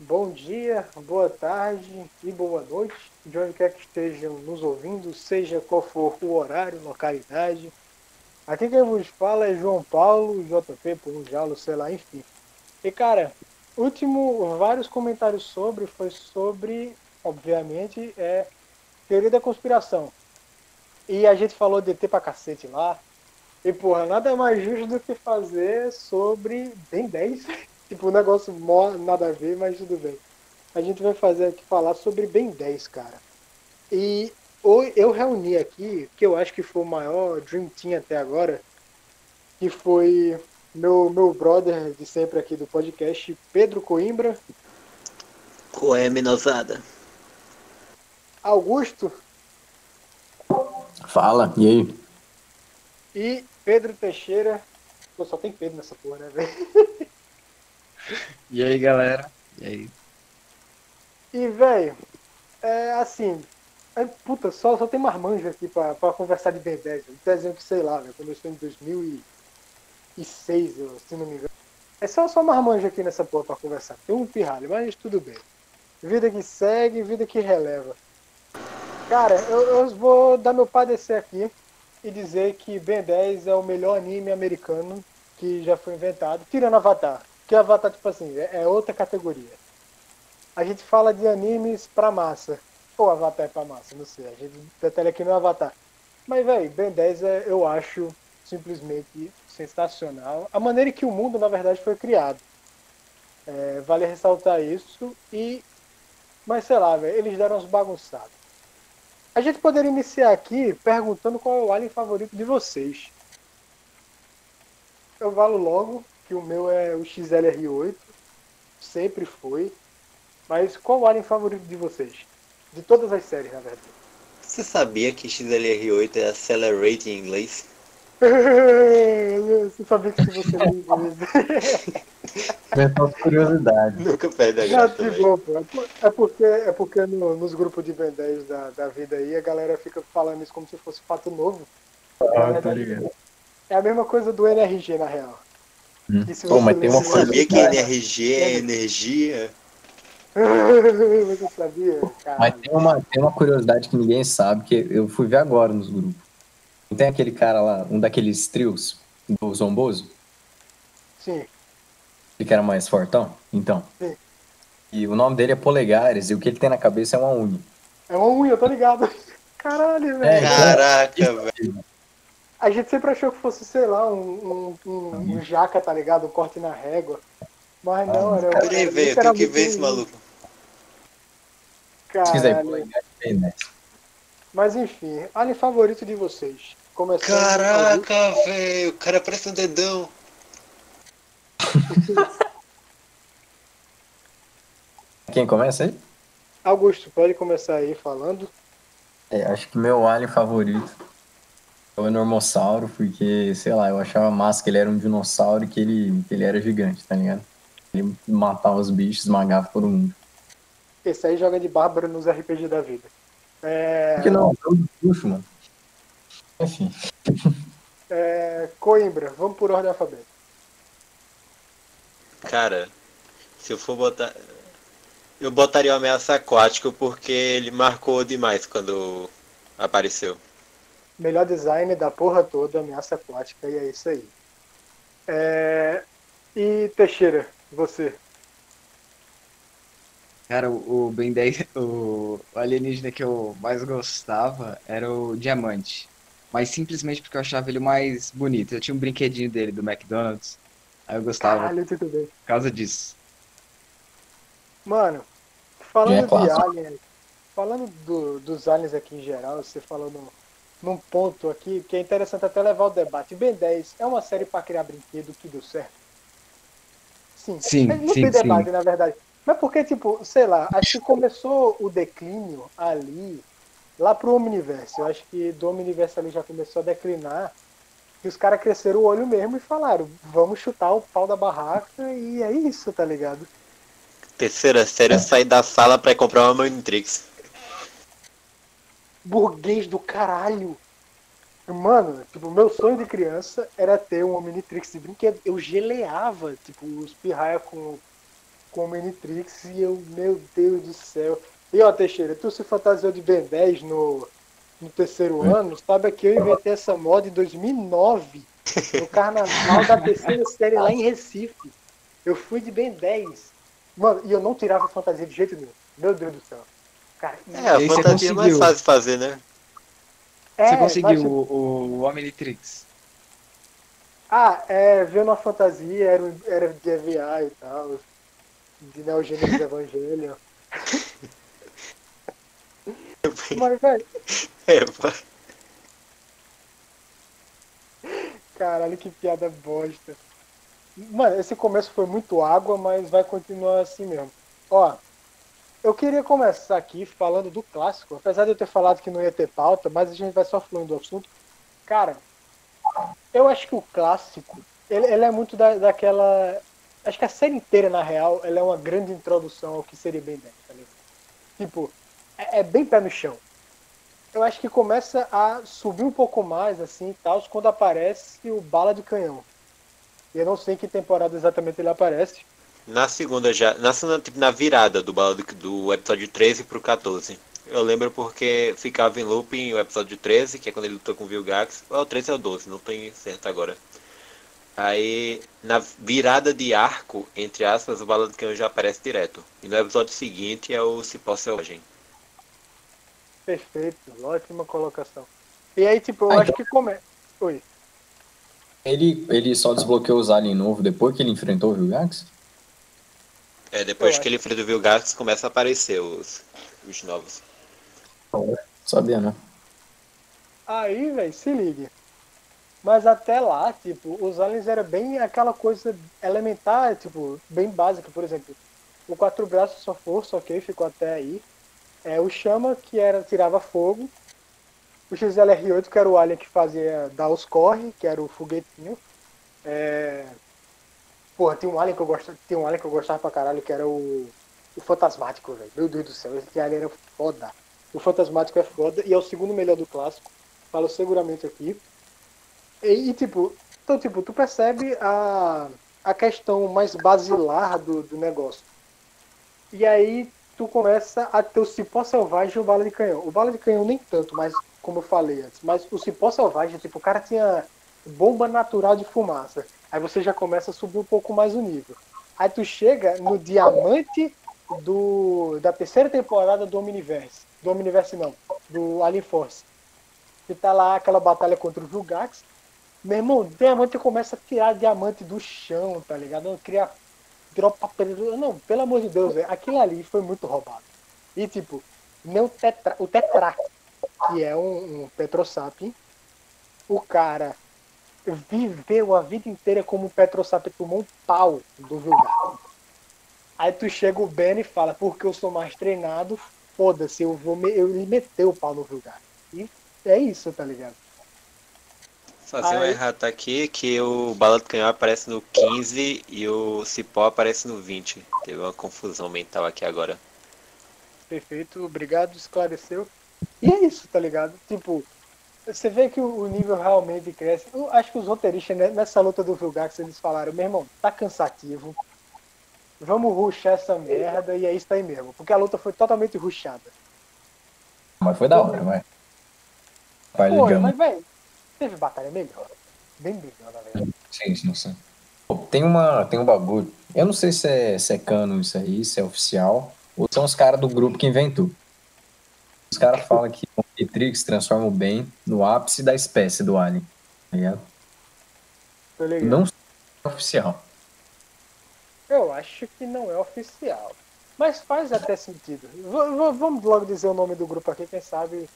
bom dia, boa tarde e boa noite, de onde quer que estejam nos ouvindo, seja qual for o horário, localidade. Aqui quem vos fala é João Paulo, JP, por um jalo, sei lá, enfim. E cara, último, vários comentários sobre, foi sobre, obviamente, é teoria da conspiração. E a gente falou de ET pra cacete lá. E porra, nada mais justo do que fazer sobre Ben 10. Tipo, um negócio mó, nada a ver, mas tudo bem. A gente vai fazer aqui falar sobre Ben 10, cara. E eu reuni aqui, que eu acho que foi o maior Dream Team até agora, que foi meu, meu brother de sempre aqui do podcast, Pedro Coimbra. Coé menosada. Augusto. Fala, e aí? E Pedro Teixeira. Pô, só tem Pedro nessa porra, né, velho? E aí, galera? E aí? E, velho, é assim. É, puta, só, só tem marmanjo aqui pra, pra conversar de 10. Um desenho que sei lá, velho. Começou em 2006, eu, se não me engano. É só, só marmanjo aqui nessa porra pra conversar. Tem um pirralho, mas tudo bem. Vida que segue, vida que releva. Cara, eu, eu vou dar meu padecer aqui e dizer que Ben 10 é o melhor anime americano que já foi inventado, tirando Avatar. Que Avatar, tipo assim, é, é outra categoria. A gente fala de animes pra massa. Ou Avatar é pra massa, não sei. A gente detalha aqui no Avatar. Mas, velho, Ben 10 é, eu acho simplesmente sensacional. A maneira que o mundo, na verdade, foi criado. É, vale ressaltar isso. E. Mas sei lá, velho, eles deram uns bagunçados. A gente poderia iniciar aqui perguntando qual é o alien favorito de vocês. Eu valo logo que o meu é o XLR8. Sempre foi. Mas qual o alien favorito de vocês? De todas as séries, na verdade. Você sabia que XLR8 é Accelerate em inglês? Você sabia que você não inglês. Inventou curiosidade. Nunca perde a graça. bom, pô. É porque, é porque no- nos grupos de Ben 10 da, da vida aí, a galera fica falando isso como se fosse fato novo. Ah, tá ligado. É a mesma coisa do NRG, na real. Hum. E Pô, mas tem uma coisa. Sabia que NRG é energia? Você sabia? Mas tem uma, tem uma curiosidade que ninguém sabe, que eu fui ver agora nos grupos. Não tem aquele cara lá, um daqueles trios do Zomboso, Sim. que era mais fortão? Então. Sim. E o nome dele é Polegares, e o que ele tem na cabeça é uma unha. É uma unha, eu tô ligado. Caralho, velho. É, Caraca, velho. A gente sempre achou que fosse, sei lá, um, um, um, um jaca, tá ligado? Um corte na régua. Mas não, era. Peraí, era velho, tenho que ver esse maluco. Caralho. Tem, né? Mas enfim, alien favorito de vocês. Começando. Caraca, velho, o cara parece um dedão. Quem começa aí? Augusto, pode começar aí falando. É, acho que meu alien favorito é o Enormossauro, porque, sei lá, eu achava massa que ele era um dinossauro e que ele, que ele era gigante, tá ligado? Ele matava os bichos, esmagava todo mundo. Esse aí joga de bárbaro nos RPG da vida. É, Por que não? Puxo, mano. Enfim. é, Coimbra, vamos por ordem alfabética. Cara, se eu for botar. Eu botaria o ameaça aquático porque ele marcou demais quando apareceu. Melhor design da porra toda, ameaça aquática, e é isso aí. É, E Teixeira, você. Cara, o, Ben 10, o alienígena que eu mais gostava era o Diamante. Mas simplesmente porque eu achava ele mais bonito. Eu tinha um brinquedinho dele do McDonald's. Aí eu gostava Caralho, tudo bem. por causa disso. Mano, falando é de clássico. alien, falando do- dos aliens aqui em geral, você falou no- num ponto aqui que é interessante até levar o debate. Ben 10 é uma série pra criar brinquedo que deu certo? Sim, Sim, não sim, tem debate, sim. na verdade. Mas porque, tipo, sei lá, acho que começou o declínio ali, lá pro Omniverse. Eu acho que do Omniverse ali já começou a declinar. E os caras cresceram o olho mesmo e falaram, vamos chutar o pau da barraca e é isso, tá ligado? Terceira série, eu saí da sala pra ir comprar uma Matrix. Burguês do caralho. Mano, tipo, meu sonho de criança era ter um Omnitrix de brinquedo. Eu geleava, tipo, os pirraia com, com o Minitrix e eu, meu Deus do céu. E ó, Teixeira, tu se fantasiou de Ben 10 no, no terceiro ano, sabe que eu inventei essa moda em 2009, no carnaval da terceira série lá em Recife. Eu fui de Ben 10. Mano, e eu não tirava fantasia de jeito nenhum. Meu Deus do céu. Cara, É, a fantasia é mais fácil de fazer, né? é, Você conseguiu mas- o, o Omnitrix. Ah, é, veio na fantasia, era, um- era de EVA e tal, de Neo Gênesis Evangelho. Mas, velho, É, pô. caralho, que piada bosta. Mano, esse começo foi muito água, mas vai continuar assim mesmo. Ó, eu queria começar aqui falando do clássico, apesar de eu ter falado que não ia ter pauta, mas a gente vai só falando do assunto. Cara, eu acho que o clássico, ele, ele é muito da, daquela. Acho que a série inteira, na real, ela é uma grande introdução ao que seria Ben 10, tá ligado? Tipo, é, é bem pé no chão. Eu acho que começa a subir um pouco mais, assim, tal, quando aparece o Bala de Canhão. Eu não sei em que temporada exatamente ele aparece. Na segunda já. Na segunda, tipo, na virada do, bala do, episódio 13 pro 14. Eu lembro porque ficava em looping o episódio 13, que é quando ele lutou com o Vilgax. Ou é o 13 ou o 12, não tem certo agora. Aí, na virada de arco, entre aspas, o bala do canhão já aparece direto. E no episódio seguinte é o Cipó Selvagem. Perfeito, ótima colocação. E aí, tipo, eu Ah, acho que começa. Oi. Ele, ele só desbloqueou os aliens novo depois que ele enfrentou o Vilgax? É, depois Eu que ele enfrenta o Vilgax, começa a aparecer os, os novos. Sabia, né? Aí, velho, se liga. Mas até lá, tipo, os aliens era bem aquela coisa elementar, tipo, bem básica, por exemplo. O quatro braços só força, ok, ficou até aí. É, o chama, que era tirava fogo. O XLR8, que era o alien que fazia dar os corre, que era o foguetinho. É... Porra, tem um alien que eu gostava, tem um alien que eu gostava pra caralho, que era o, o Fantasmático, velho. Meu Deus do céu, esse alien era foda. O Fantasmático é foda e é o segundo melhor do clássico. Falo seguramente aqui. E, e, tipo, então, tipo, tu percebe a, a questão mais basilar do, do negócio. E aí tu começa a ter o cipó selvagem e o bala de canhão. O bala de canhão nem tanto, mas como eu falei antes, mas o cipó selvagem, tipo, o cara tinha bomba natural de fumaça. Aí você já começa a subir um pouco mais o nível. Aí tu chega no diamante do da terceira temporada do Omniverse. Do Omniverse não, do Alien Force. Que tá lá aquela batalha contra o Vilgax. Meu irmão, o diamante começa a tirar diamante do chão, tá ligado? Não cria dropa. Não, pelo amor de Deus, velho. Aquilo ali foi muito roubado. E tipo, o, tetra, o Tetrax, que é um, um o cara viveu a vida inteira como um Petrosap tomou um pau do Vilgax. Aí tu chega o Ben e fala, porque eu sou mais treinado, foda-se, eu vou me... eu ele meteu o pau no Vilgax. E é isso, tá ligado? Fazer um errata aqui que o bala do canhão aparece no 15 e o cipó aparece no 20. Teve uma confusão mental aqui agora. Perfeito, obrigado, esclareceu. E é isso, tá ligado? Tipo, você vê que o nível realmente cresce. Eu acho que os roteiristas, né, nessa luta do Vilgax, eles falaram, meu irmão, tá cansativo. Vamos ruxar essa merda e é isso aí mesmo. Porque a luta foi totalmente ruxada. Mas foi da hora, vai. Vai Pô, ligando. mas, velho, teve batalha melhor. Bem melhor, na verdade. Sim, sim, sim. Pô, Tem, uma, tem um bagulho. Eu não sei se é, se é canon isso aí, se é oficial, ou são os caras do grupo que inventou. Os caras falam que o Matrix transforma o bem no ápice da espécie do Alien. Tá ligado? Tô ligado. Não é oficial. Eu acho que não é oficial. Mas faz até sentido. V- vamos logo dizer o nome do grupo aqui, quem sabe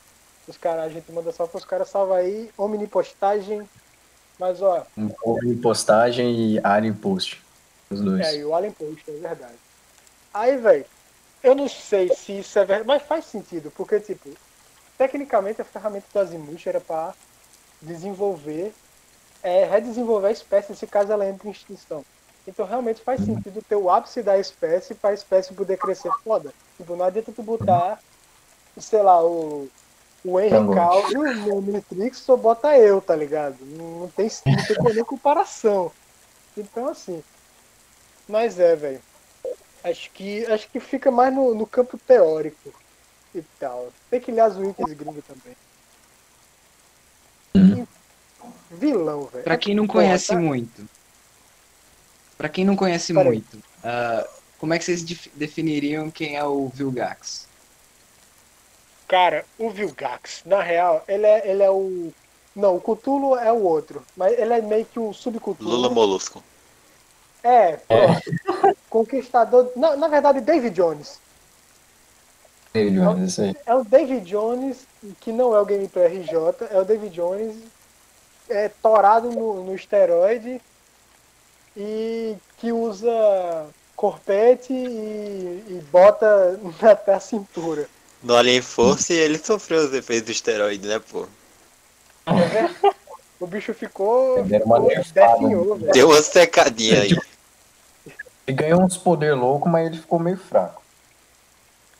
os caras, a gente manda só para os caras salvar aí, Omnipostagem. Mas ó, Um pouco de postagem e Alien Post. Os dois. é, e o Alien Post, é verdade. Aí, velho, eu não sei se isso é verdade, mas faz sentido, porque, tipo, tecnicamente a ferramenta do Azimuth era para desenvolver, é, redesenvolver a espécie se caso ela entre em extinção. Então realmente faz sentido ter o ápice da espécie para a espécie poder crescer foda. Tipo, não adianta tu botar, sei lá, o, o Henry Tango. Cavill no Matrix só bota eu, tá ligado? Não, não tem, não tem nem comparação. Então assim. Mas é, velho. Acho que, acho que fica mais no, no campo teórico e tal. Tem que ler as wikis gringo também. Hum. Vilão, velho. Pra quem não Porra, conhece tá- muito. Pra quem não conhece Peraí. muito, ah, como é que vocês def- definiriam quem é o Vilgax? Cara, o Vilgax, na real, ele é, ele é o. Não, o Cthulhu é o outro. Mas ele é meio que o subcultura. Lula Molusco. É, pronto. Conquistador. Na, na verdade, David Jones. David Jones, isso aí. É o David Jones, que não é o Gameplay RJ, é o David Jones é, torado no, no esteroide e que usa corpete e, e bota até a cintura. No Alien Force ele sofreu os efeitos do esteroide, né, pô? O bicho ficou. Definhou, velho. Deu uma secadinha aí. Ele ganhou uns poder louco, mas ele ficou meio fraco.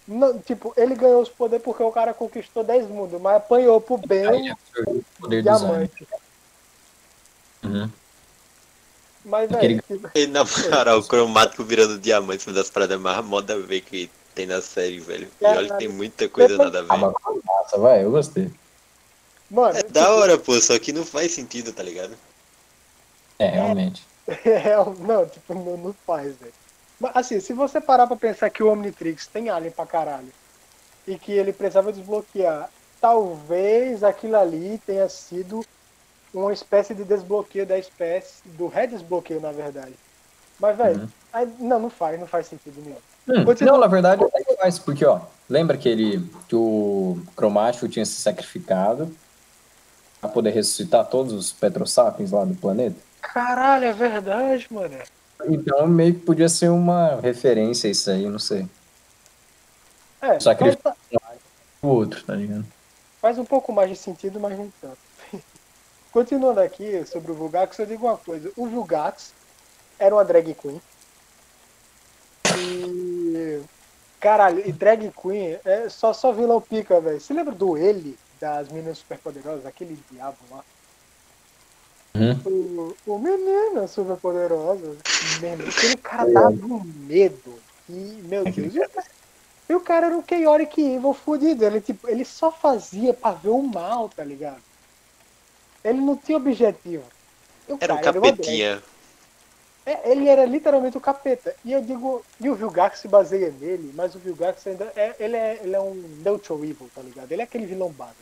Não, tipo, ele ganhou os poderes porque o cara conquistou 10 mundos, mas apanhou pro bem anos. diamante. Uhum. Mas, velho, tipo, E na moral, o cromático virando diamante, uma das paradas mais moda ver que tem na série, velho. E olha que tem muita coisa nada a Ah, ver. foi massa, vai, eu gostei. mano, É da hora, pô, só que não faz sentido, tá ligado? É, realmente. É, não, tipo, não, não faz, velho. Mas assim, se você parar pra pensar que o Omnitrix tem alien pra caralho e que ele precisava desbloquear, talvez aquilo ali tenha sido uma espécie de desbloqueio da espécie, do redesbloqueio, na verdade. Mas, velho, Uhum. não, não faz, não faz sentido nenhum. Hum, não, na verdade que faz, porque ó, lembra que ele que o Cromático tinha se sacrificado pra poder ressuscitar todos os Petrosapiens lá do planeta? Caralho, é verdade, mano. Então meio que podia ser uma referência isso aí, não sei. É, faz, O outro, tá ligado? faz um pouco mais de sentido, mas nem tanto. Continuando aqui sobre o Vulgax, eu digo uma coisa. O Vulgax era uma drag queen. E. Caralho, e drag queen é só, só vilão pica, velho. Você lembra do ele, das meninas superpoderosas, aquele diabo lá? Uhum. O, o menino superpoderosa. Mesmo. Aquele cara dava um medo. E, meu Deus. E o cara, era um Chaotic Evil fudido. Ele, tipo, ele só fazia pra ver o mal, tá ligado? Ele não tinha objetivo. O Era um drag. capetinha. É, ele era literalmente o capeta. E eu digo, e o Vilgax se baseia nele, mas o Vilgax ainda é, ele é, ele é um neutral evil, tá ligado? Ele é aquele vilão básico.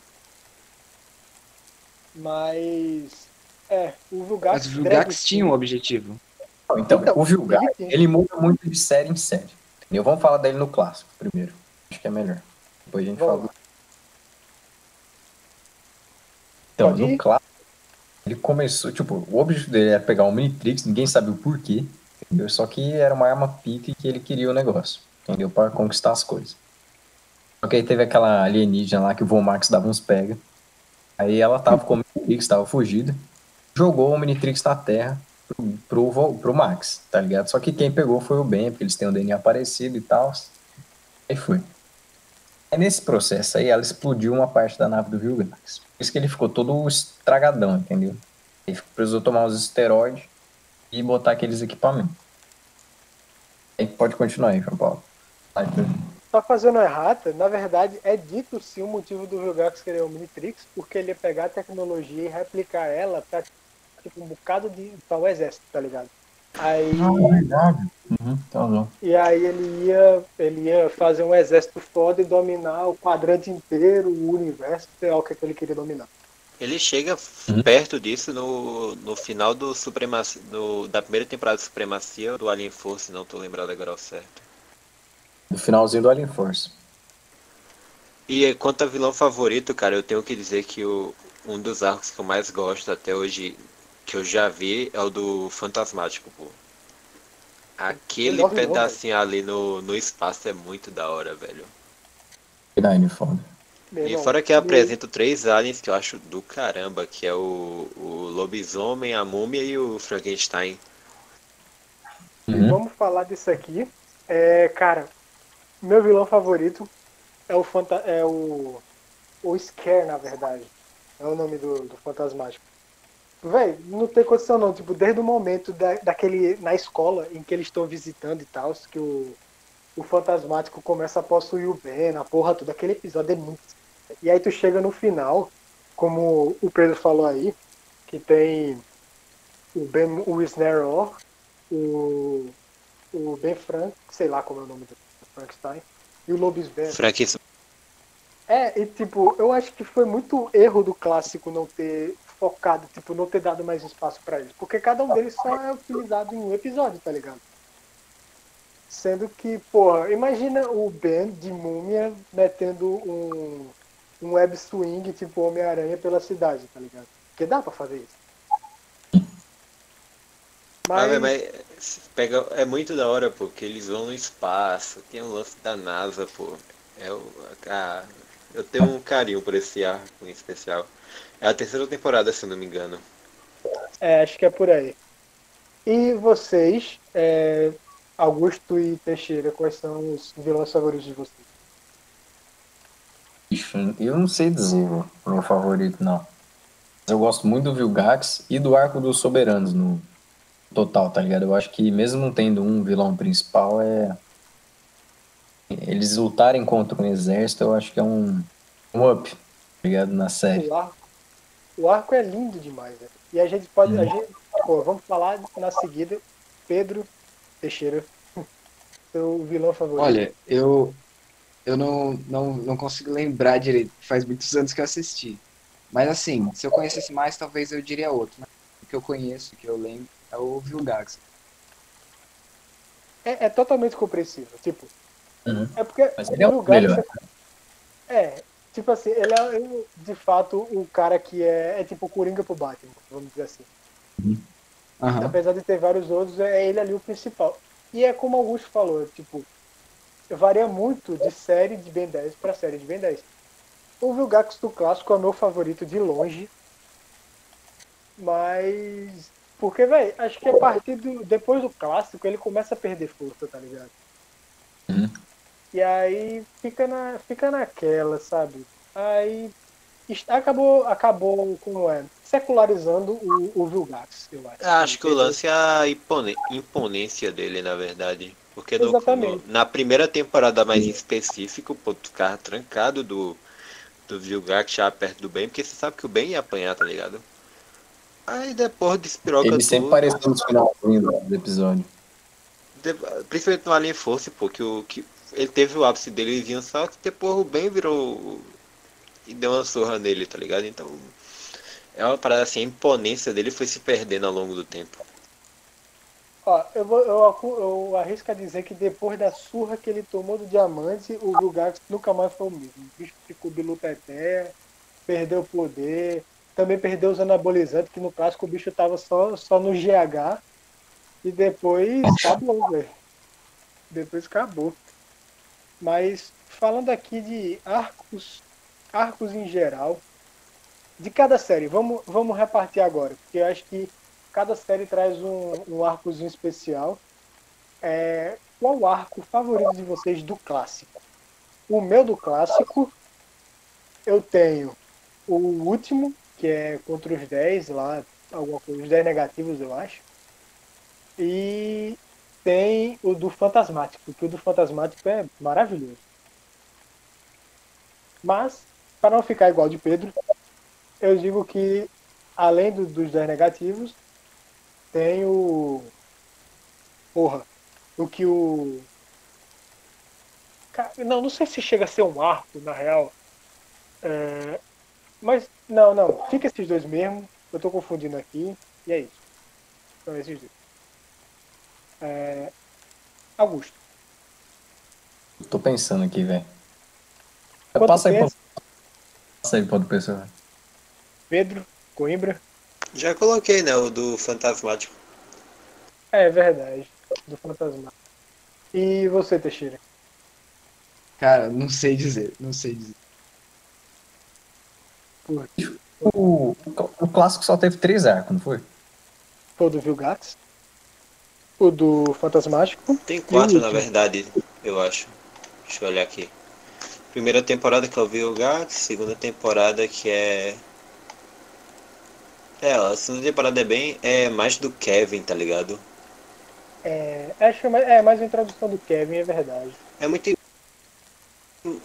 Mas é, o Vilgax Mas o Vilgax tinha um objetivo. Então, Então, o Vilgar, ele ele muda muito de série em série. Entendeu? Vamos falar dele no clássico primeiro. Acho que é melhor. Depois a gente Vamos fala. Então, Pode ir? no clássico, ele começou, tipo, o objetivo dele era pegar o Minitrix, ninguém sabia o porquê, entendeu? Só que era uma arma pica e que ele queria o negócio, entendeu? Para conquistar as coisas. Só que aí teve aquela alienígena lá que o Vomax dava uns pega. Aí ela tava com o Minitrix, tava fugida, jogou o Minitrix na Terra pro, pro, pro Max, tá ligado? Só que quem pegou foi o Ben, porque eles têm o DNA parecido e tal. Aí foi. Aí nesse processo aí, ela explodiu uma parte da nave do Vilgax. Por isso que ele ficou todo estragadão, entendeu? Ele precisou tomar os esteroides e botar aqueles equipamentos. Aí pode continuar aí, João Paulo. Tá fazendo errata, na verdade é dito sim o motivo do Vilgax querer o Minitrix, porque ele ia pegar a tecnologia e replicar ela pra tipo, um bocado de. para o exército, tá ligado? Aí. é verdade. Uhum, tá bom. E aí ele ia, ele ia fazer um exército foda e dominar o quadrante inteiro, o universo, sei lá o que, é que ele queria dominar. Ele chega Uhum. perto disso no, no final do Supremacia, do, da primeira temporada de Supremacia ou do Alien Force, não tô lembrado agora ao certo. No finalzinho do Alien Force. E quanto a vilão favorito, cara, eu tenho que dizer que o, um dos arcos que eu mais gosto até hoje, que eu já vi, é o do Fantasmático, pô. Aquele pedacinho ali no, no espaço é muito da hora, velho. Verdade, foda. Meu E fora que e- eu apresento três aliens que eu acho do caramba, que é o, o lobisomem, a múmia e o Frankenstein. Uhum. Vamos falar disso aqui. É, cara, meu vilão favorito é o fanta é o o Scare, na verdade. É o nome do, do fantasmático. Véi, não tem condição não, tipo, desde o momento da, daquele na escola em que eles estão visitando e tal, que o o fantasmático começa a possuir o Ben, a porra toda. Aquele episódio é muito. E aí tu chega no final, como o Pedro falou aí, que tem o Ben o Snare o, o Ben Frank, sei lá como é o nome do Frankenstein, e o Lobisomem. Frank É, e tipo, eu acho que foi muito erro do clássico não ter focado, tipo, não ter dado mais espaço pra eles. Porque cada um deles só é utilizado em um episódio, tá ligado? Sendo que, porra, imagina o Ben de múmia metendo um, um web swing tipo Homem-Aranha pela cidade, tá ligado? Porque dá pra fazer isso. Mas, Mas, mas pega, é muito da hora, pô, que eles vão no espaço, tem um lance da NASA, pô. É o, a, eu tenho um carinho por esse arco em especial. É a terceira temporada, se não me engano. é, acho que é por aí. E vocês, é, Augusto e Teixeira, quais são os vilões favoritos de vocês? Eu não sei dizer o meu favorito, não. Mas eu gosto muito do Vilgax e do Arco dos Soberanos no total, tá ligado? Eu acho que mesmo não tendo um vilão principal, é. Eles lutarem contra um exército, eu acho que é um, um up, tá ligado? Na série. O arco, o arco é lindo demais, né? E a gente pode. A Hum. gente, pô, vamos falar na seguida. Pedro Teixeira, seu vilão favorito. Olha, eu eu não, não, não consigo lembrar direito, faz muitos anos que eu assisti. Mas assim, se eu conhecesse mais, talvez eu diria outro. Mas o que eu conheço, o que eu lembro, é o Vilgax. É, é totalmente compreensível. Tipo, Uhum. é porque Mas ele é o lugar melhor. É, tipo assim, ele é ele, de fato o cara que é, é tipo o Coringa pro Batman, vamos dizer assim. Aham. Apesar de ter vários outros, é ele ali o principal. E é como o Augusto falou, tipo, varia muito de série de Ben 10 pra série de Ben 10. O Vilgax do clássico é o meu favorito de longe. Mas. Porque, velho, acho que a partir do. Depois do clássico ele começa a perder força, tá ligado? Uhum. E aí fica, na, fica naquela, sabe? Aí acabou, acabou como é, secularizando o, o Vilgax, eu acho. Ah, Acho que o lance é a impone- imponência dele, na verdade. Porque no- Exatamente. no- na primeira temporada mais em específico, pô, tu ficava trancado do, do Vilgax já perto do bem, porque você sabe que o bem ia apanhar, tá ligado? Aí depois despiroca Ele sempre apareceu no finalzinho do do episódio. de- principalmente no Alien Force, pô, que, o, que ele teve o ápice dele vinha só que depois o bem virou e deu uma surra nele, tá ligado? Então é uma parada assim, a imponência dele foi se perdendo ao longo do tempo. Ó, eu, vou, eu, eu arrisco a dizer que depois da surra que ele tomou do diamante, o Vilgax nunca mais foi o mesmo. O bicho ficou biluteté, perdeu poder, também perdeu os anabolizantes, que no clássico o bicho tava só, só no GH. E depois acabou, velho. Depois acabou. Mas falando aqui de arcos, arcos em geral, de cada série, vamos, vamos repartir agora, porque eu acho que cada série traz um, um arcozinho especial. É, qual o arco favorito de vocês do clássico? O meu do clássico, eu tenho o último, que é contra os 10 lá, alguma coisa, os 10 negativos, eu acho. E tem o do Fantasmático, que o do Fantasmático é maravilhoso. Mas, para não ficar igual de Pedro, eu digo que, além do- dos 10 negativos, tem o. Porra, o que o. Não, não sei se chega a ser um arco, na real. É, Mas, não, não. Fica esses dois mesmo. Eu tô confundindo aqui. E é isso. São esses dois. É, Augusto. Tô pensando aqui, velho. Passa aí, pra... pensa, Passa aí pra outra pessoa. Pedro, Coimbra. Já coloquei, né, o do Fantasmático. É verdade. Do Fantasma. E você, Teixeira? Cara, não sei dizer, não sei dizer. Por O, o clássico só teve três arcos, não foi? o do Vilgax? O do Fantasmático? Tem quatro, na verdade, eu acho. Deixa eu olhar aqui. Primeira temporada que é o Vilgax, segunda temporada que é. É, a segunda temporada é bem. É mais do Kevin, tá ligado? É, acho que é mais, é mais a introdução do Kevin, é verdade. É muito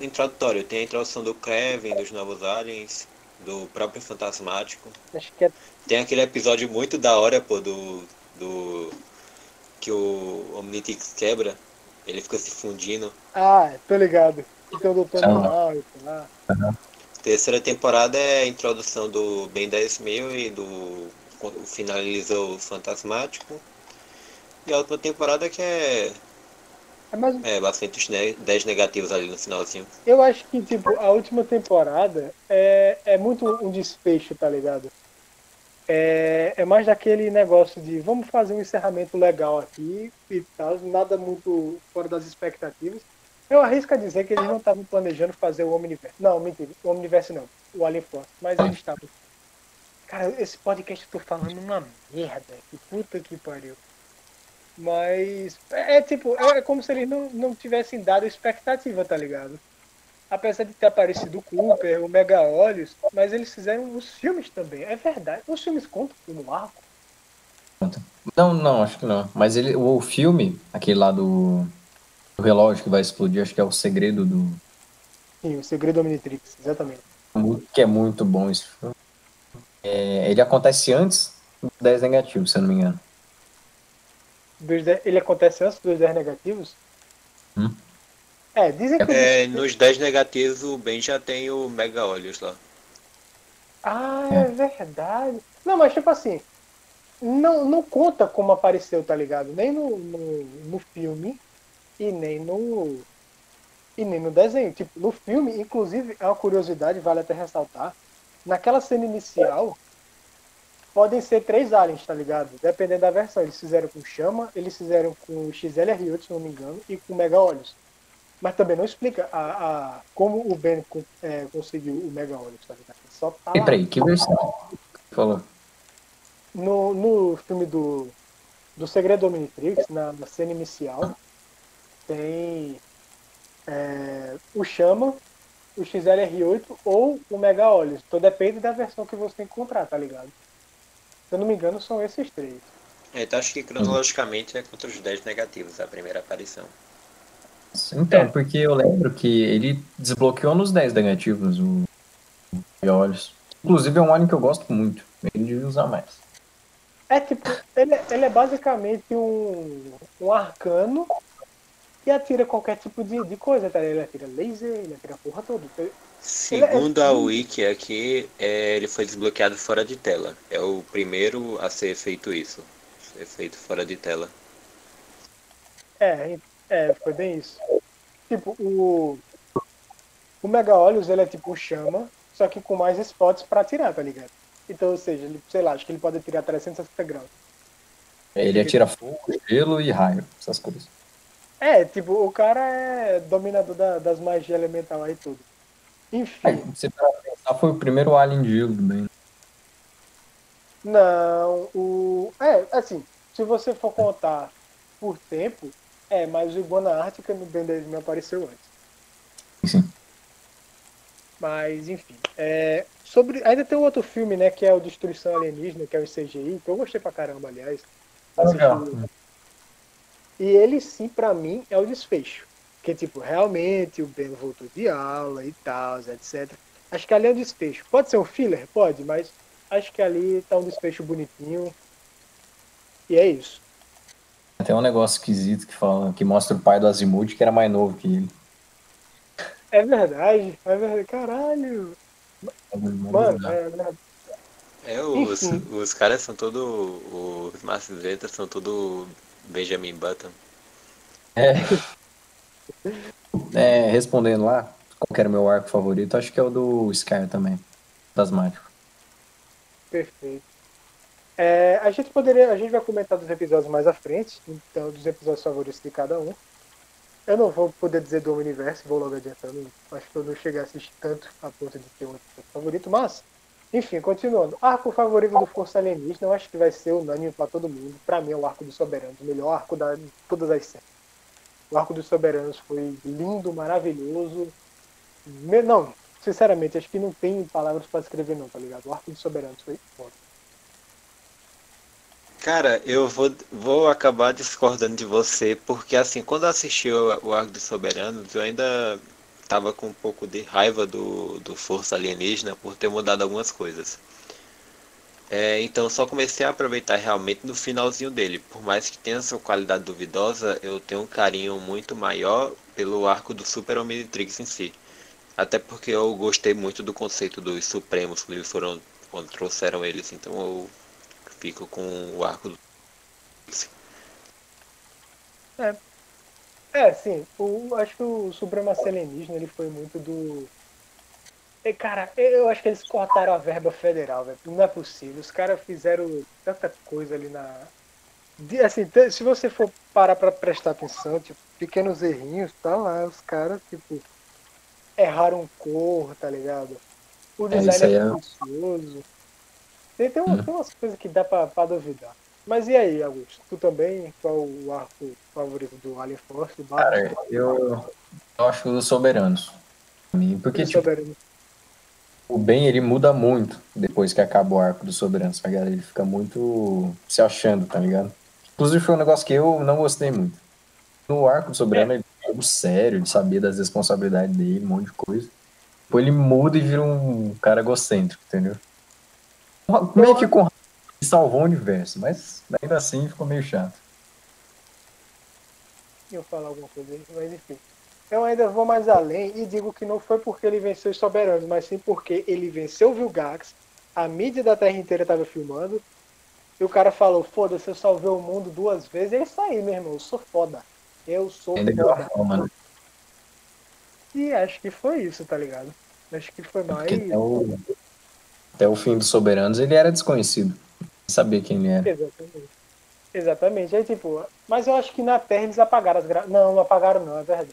introdutório. Tem a introdução do Kevin, dos novos aliens, do próprio Fantasmático. Acho que é. Tem aquele episódio muito da hora, pô, do. do que o Omnitrix quebra. Ele fica se fundindo. Ah, tô ligado. Tem o Doutor Ah. Normal e tal. Terceira temporada é a introdução do Ben 10 mil e do. finaliza o Fantasmático. E a última temporada que é. É mais É, bastante os ne- 10 negativos ali no finalzinho. Eu acho que, tipo, a última temporada é, é muito um desfecho, tá ligado? É, é mais daquele negócio de vamos fazer um encerramento legal aqui e tal, nada muito fora das expectativas. Eu arrisco a dizer que eles não estavam planejando fazer o Omniverse. Não, mentira, o Omniverse não, o Alien Force, mas eles estavam. Cara, esse podcast eu tô falando uma merda, que puta que pariu. Mas é, é tipo, é, é como se eles não, não tivessem dado expectativa, tá ligado? Apesar de ter aparecido o Cooper, o Mega Olhos, mas eles fizeram os filmes também. É verdade. Os filmes contam como arco. Não, não, acho que não. Mas ele, o filme, aquele lá do, do relógio que vai explodir, acho que é o segredo do. Sim, o Segredo Omnitrix, exatamente. Que é muito bom esse filme. É, ele acontece antes do 10 negativo, se eu não me engano. Dos ele acontece antes dos 10 negativos? Hum. É, dizem que. É, nos 10 negativos o Ben já tem o Mega Olhos lá. Ah, é verdade. Não, mas tipo assim, não, não conta como apareceu, tá ligado? Nem no, no, no filme e nem no. E nem no desenho. Tipo, no filme, inclusive, é uma curiosidade, vale até ressaltar. Naquela cena inicial, podem ser três aliens, tá ligado? Dependendo da versão. Eles fizeram com chama, eles fizeram com o XLR8, se não me engano, e com Mega Olhos. Mas também não explica a, a, como o Ben é, conseguiu o Mega Olhos, tá ligado? Só tá E peraí, que versão? Falou. No, no filme do, do Segredo Omnitrix, na, na cena inicial, tem é, o Chama, o XLR8 ou o Mega Olhos. Então depende da versão que você encontrar, tá ligado? Se eu não me engano, são esses três. É, então acho que cronologicamente é contra os 10 negativos a primeira aparição. Então, É. porque eu lembro que ele desbloqueou nos 10 negativos o olhos. Inclusive é um alien que eu gosto muito. Ele devia usar mais. É tipo, ele, é- ele é basicamente um, um arcano e atira qualquer tipo de, de coisa, tá? Ele atira laser, ele atira a porra toda. Então, Segundo é- a Wiki aqui, é, ele foi desbloqueado fora de tela. É o primeiro a ser feito isso. Ser feito fora de tela. É, é, foi bem isso. Tipo, o. O Mega Olhos, ele é tipo chama, só que com mais spots pra atirar, tá ligado? Então, ou seja, ele, sei lá, acho que ele pode atirar 360 graus. Ele atira fogo, gelo e raio, essas coisas. É, tipo, o cara é dominador da- das magias elemental aí tudo. Enfim, Aí, você para pensar, foi o primeiro alien de gelo também. não, o. É, assim, se você for contar por tempo, é, mas o Iguana Ártica no Ben 10 mil apareceu antes. Sim. Mas, enfim. É, sobre, ainda tem um outro filme, né? Que é o Destruição Alienígena, que é o CGI, que eu gostei pra caramba, aliás. Legal. Assisti- E ele sim, pra mim, é o desfecho. Que, tipo, realmente o Ben voltou de aula e tal, etc. Acho que ali é o desfecho. Pode ser um filler? Pode, mas acho que ali tá um desfecho bonitinho. E é isso. Tem um negócio esquisito que fala, que mostra o pai do Azimuth que era mais novo que ele. É verdade, é verdade. Caralho. Mano, é verdade. É, os, Enfim. os caras são todos. Os Macezetas são tudo Benjamin Button. É. É, respondendo lá, qual que era o meu arco favorito, acho que é o do Scar também, das mágicas. Perfeito. É, a gente poderia, a gente vai comentar dos episódios mais à frente, então dos episódios favoritos de cada um. Eu não vou poder dizer do universo, vou logo adiantando. Acho que eu não cheguei a assistir tanto a ponto de ter um favorito, mas enfim, continuando. Arco favorito do Força Alienígena, eu acho que vai ser unânime para todo mundo. Para mim é o Arco dos Soberanos, o melhor arco da, de todas as séries. O Arco dos Soberanos foi lindo, maravilhoso. Me- não, sinceramente, acho que não tem palavras para descrever não, tá ligado? O Arco dos Soberanos foi foda. Cara, eu vou, vou acabar discordando de você, porque assim, quando eu assisti o, o Arco dos Soberanos, eu ainda tava com um pouco de raiva do, do Força Alienígena por ter mudado algumas coisas. É, então só comecei a aproveitar realmente no finalzinho dele. Por mais que tenha sua qualidade duvidosa, eu tenho um carinho muito maior pelo arco do Super Omnitrix em si. Até porque eu gostei muito do conceito dos Supremos quando eles foram quando trouxeram eles, então eu fico com o arco do É, é sim. O, acho que o Supremacia Alienígena ele foi muito do. E, cara, eu acho que eles cortaram a verba federal, velho. Não é possível. Os caras fizeram tanta coisa ali na. De- Assim, se você for parar pra prestar atenção, tipo, pequenos errinhos, tá lá. Os caras, tipo, erraram cor, tá ligado? O É, design é é- preguiçoso. Tem, tem, um- Hum. tem umas coisas que dá pra, pra duvidar. Mas e aí, Augusto? Tu também? Qual o arco favorito do Alien Force, do Batman? Cara, eu, eu acho os soberanos. Porque, Do tipo, Soberano? o bem ele muda muito depois que acaba o arco dos soberanos, tá ligado? Ele fica muito se achando, tá ligado? Inclusive foi um negócio que eu não gostei muito. No arco do soberano, ele é algo sério, de saber das responsabilidades dele, um monte de coisa. Depois ele muda e vira um cara egocêntrico, entendeu? Meio que com ele salvou o universo, mas ainda assim ficou meio chato. Eu falar alguma coisa aí, mas enfim. Eu ainda vou mais além e digo que não foi porque ele venceu os soberanos, mas sim porque ele venceu o Vilgax, a mídia da Terra inteira estava filmando, e o cara falou, foda-se, eu salvei o mundo duas vezes, é isso aí, meu irmão, eu sou foda. Eu sou deu a foda. fama, né? E acho que foi isso, tá ligado? Acho que foi mais. Porque até o, até o fim dos soberanos ele era desconhecido. Sabia quem ele era. Exatamente. Exatamente. Aí, tipo, mas eu acho que na Terra eles apagaram as gra... Não, não apagaram não, é verdade.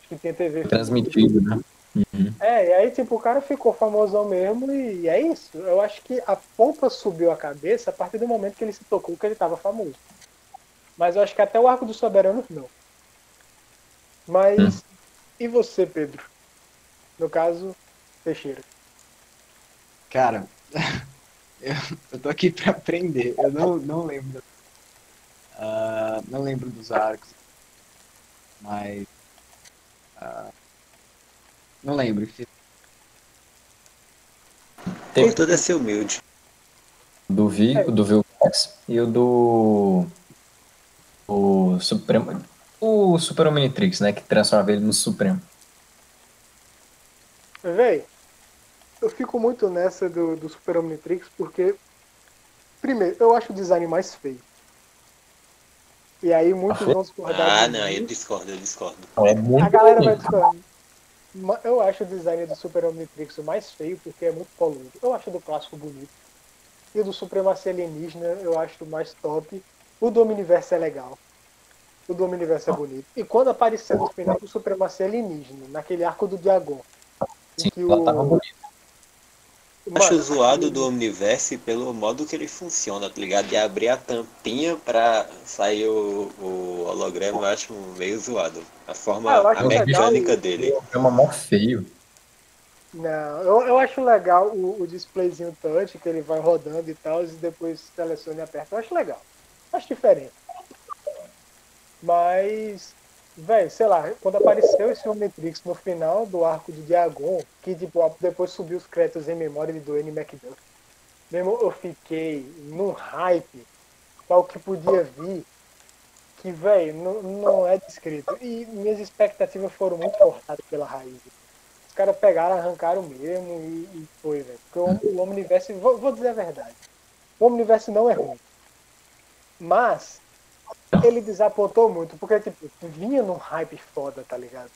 Acho que tinha TV. Transmitido, né? Uhum. É, e aí, tipo, o cara ficou famosão mesmo e é isso. Eu acho que a pompa subiu a cabeça a partir do momento que ele se tocou que ele tava famoso. Mas eu acho que até o Arco dos Soberanos não. Mas, Hum. e você, Pedro? No caso, Teixeira. Cara, eu, eu tô aqui pra aprender. Eu não, não lembro. Ah, não lembro dos arcos. Mas. ah, não lembro. Tem Importante é ser humilde. do Vi, É. o do Vilgax e o do. O Supremo. O Super Omnitrix, né? Que transforma ele no Supremo. Véi, eu fico muito nessa do, do Super Omnitrix porque, primeiro, eu acho o design mais feio. E aí muitos feio? vão discordar Ah, não, eu discordo, eu discordo. É muito A galera vai bonito. discordar. Ma- Eu acho o design do Super Omnitrix o mais feio porque é muito colorido. Eu acho o do clássico bonito. E o do Supremacia Alienígena eu acho o mais top. O do Omniverse é legal. O do Omniverse é bonito. E quando apareceu no final do Supremacia Alienígena, naquele arco do Diagon, em Sim, que o. Acho Mano, zoado do Omniverse pelo modo que ele funciona, tá ligado? De abrir a tampinha pra sair o, o holograma, eu acho meio zoado. A forma, Ah, eu acho a mecânica legal. dele. É uma mó feio. Não, eu, eu acho legal o, o displayzinho touch, que ele vai rodando e tal, e depois seleciona e aperta. Eu acho legal. Acho diferente. Mas, velho, sei lá, quando apareceu esse Omnitrix no final do arco de Diagon, que tipo, depois subiu os créditos em memória de Dwayne McDuff, mesmo eu fiquei num hype para o que podia vir, que, velho, não, não é descrito. E minhas expectativas foram muito cortadas pela raiz. Os caras pegaram, arrancaram mesmo e, e foi, velho. Porque o, o Omniverse, vou, vou dizer a verdade, o Omniverse não é ruim. Mas ele desapontou muito, porque tipo, vinha num hype foda, tá ligado?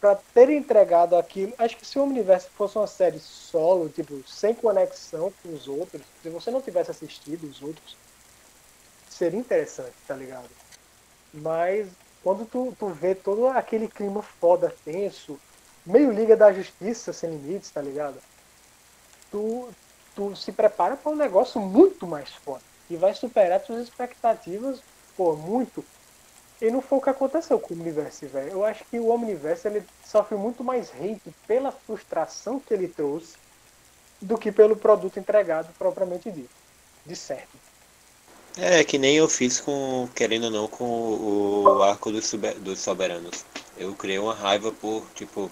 Pra ter entregado aquilo, acho que se o Omniverse fosse uma série solo, tipo, sem conexão com os outros, se você não tivesse assistido os outros, seria interessante, tá ligado? Mas quando tu, tu vê todo aquele clima foda, tenso, meio Liga da Justiça sem limites, tá ligado? Tu, tu se prepara para um negócio muito mais foda. E vai superar suas expectativas, pô, muito. E não foi o que aconteceu com o Omniverse, velho. Eu acho que o Omniverse ele sofre muito mais hate pela frustração que ele trouxe do que pelo produto entregado propriamente dito. De certo. É, que nem eu fiz com, querendo ou não, com o arco dos, Sober- dos soberanos. Eu criei uma raiva por, tipo,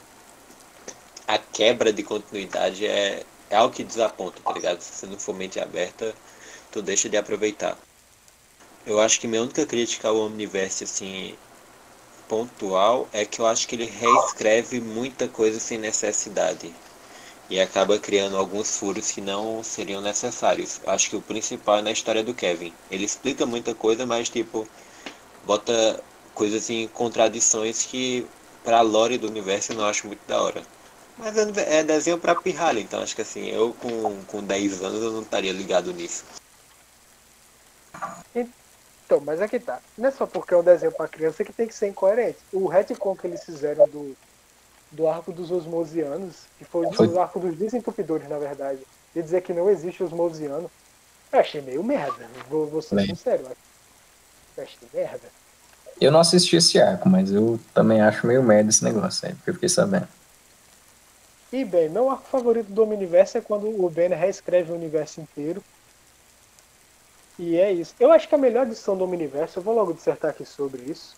a quebra de continuidade é, é algo que desaponta, tá ligado? Se você não for mente aberta, tu deixa de aproveitar. Eu acho que minha única crítica ao Omniverse, assim, pontual, é que eu acho que ele reescreve muita coisa sem necessidade. E acaba criando alguns furos que não seriam necessários. Acho que o principal é na história do Kevin. Ele explica muita coisa, mas tipo, bota coisas em contradições que pra lore do universo eu não acho muito da hora. Mas é é desenho pra pirralho, então acho que assim, eu com, com 10 anos eu não estaria ligado nisso. Então, mas aqui tá. Não é só porque é um desenho pra criança que tem que ser incoerente. O retcon que eles fizeram do, do arco dos osmosianos, que foi, Foi. o arco dos desentupidores, na verdade, de dizer que não existe osmosiano, eu achei meio merda. Vou, vou ser Bem. sincero. Eu achei merda. Eu não assisti esse arco, mas eu também acho meio merda esse negócio aí, porque eu fiquei sabendo. E bem, meu arco favorito do Omniverse é quando o Ben reescreve o universo inteiro. E é isso. Eu acho que a melhor edição do Omniverse, eu vou logo dissertar aqui sobre isso.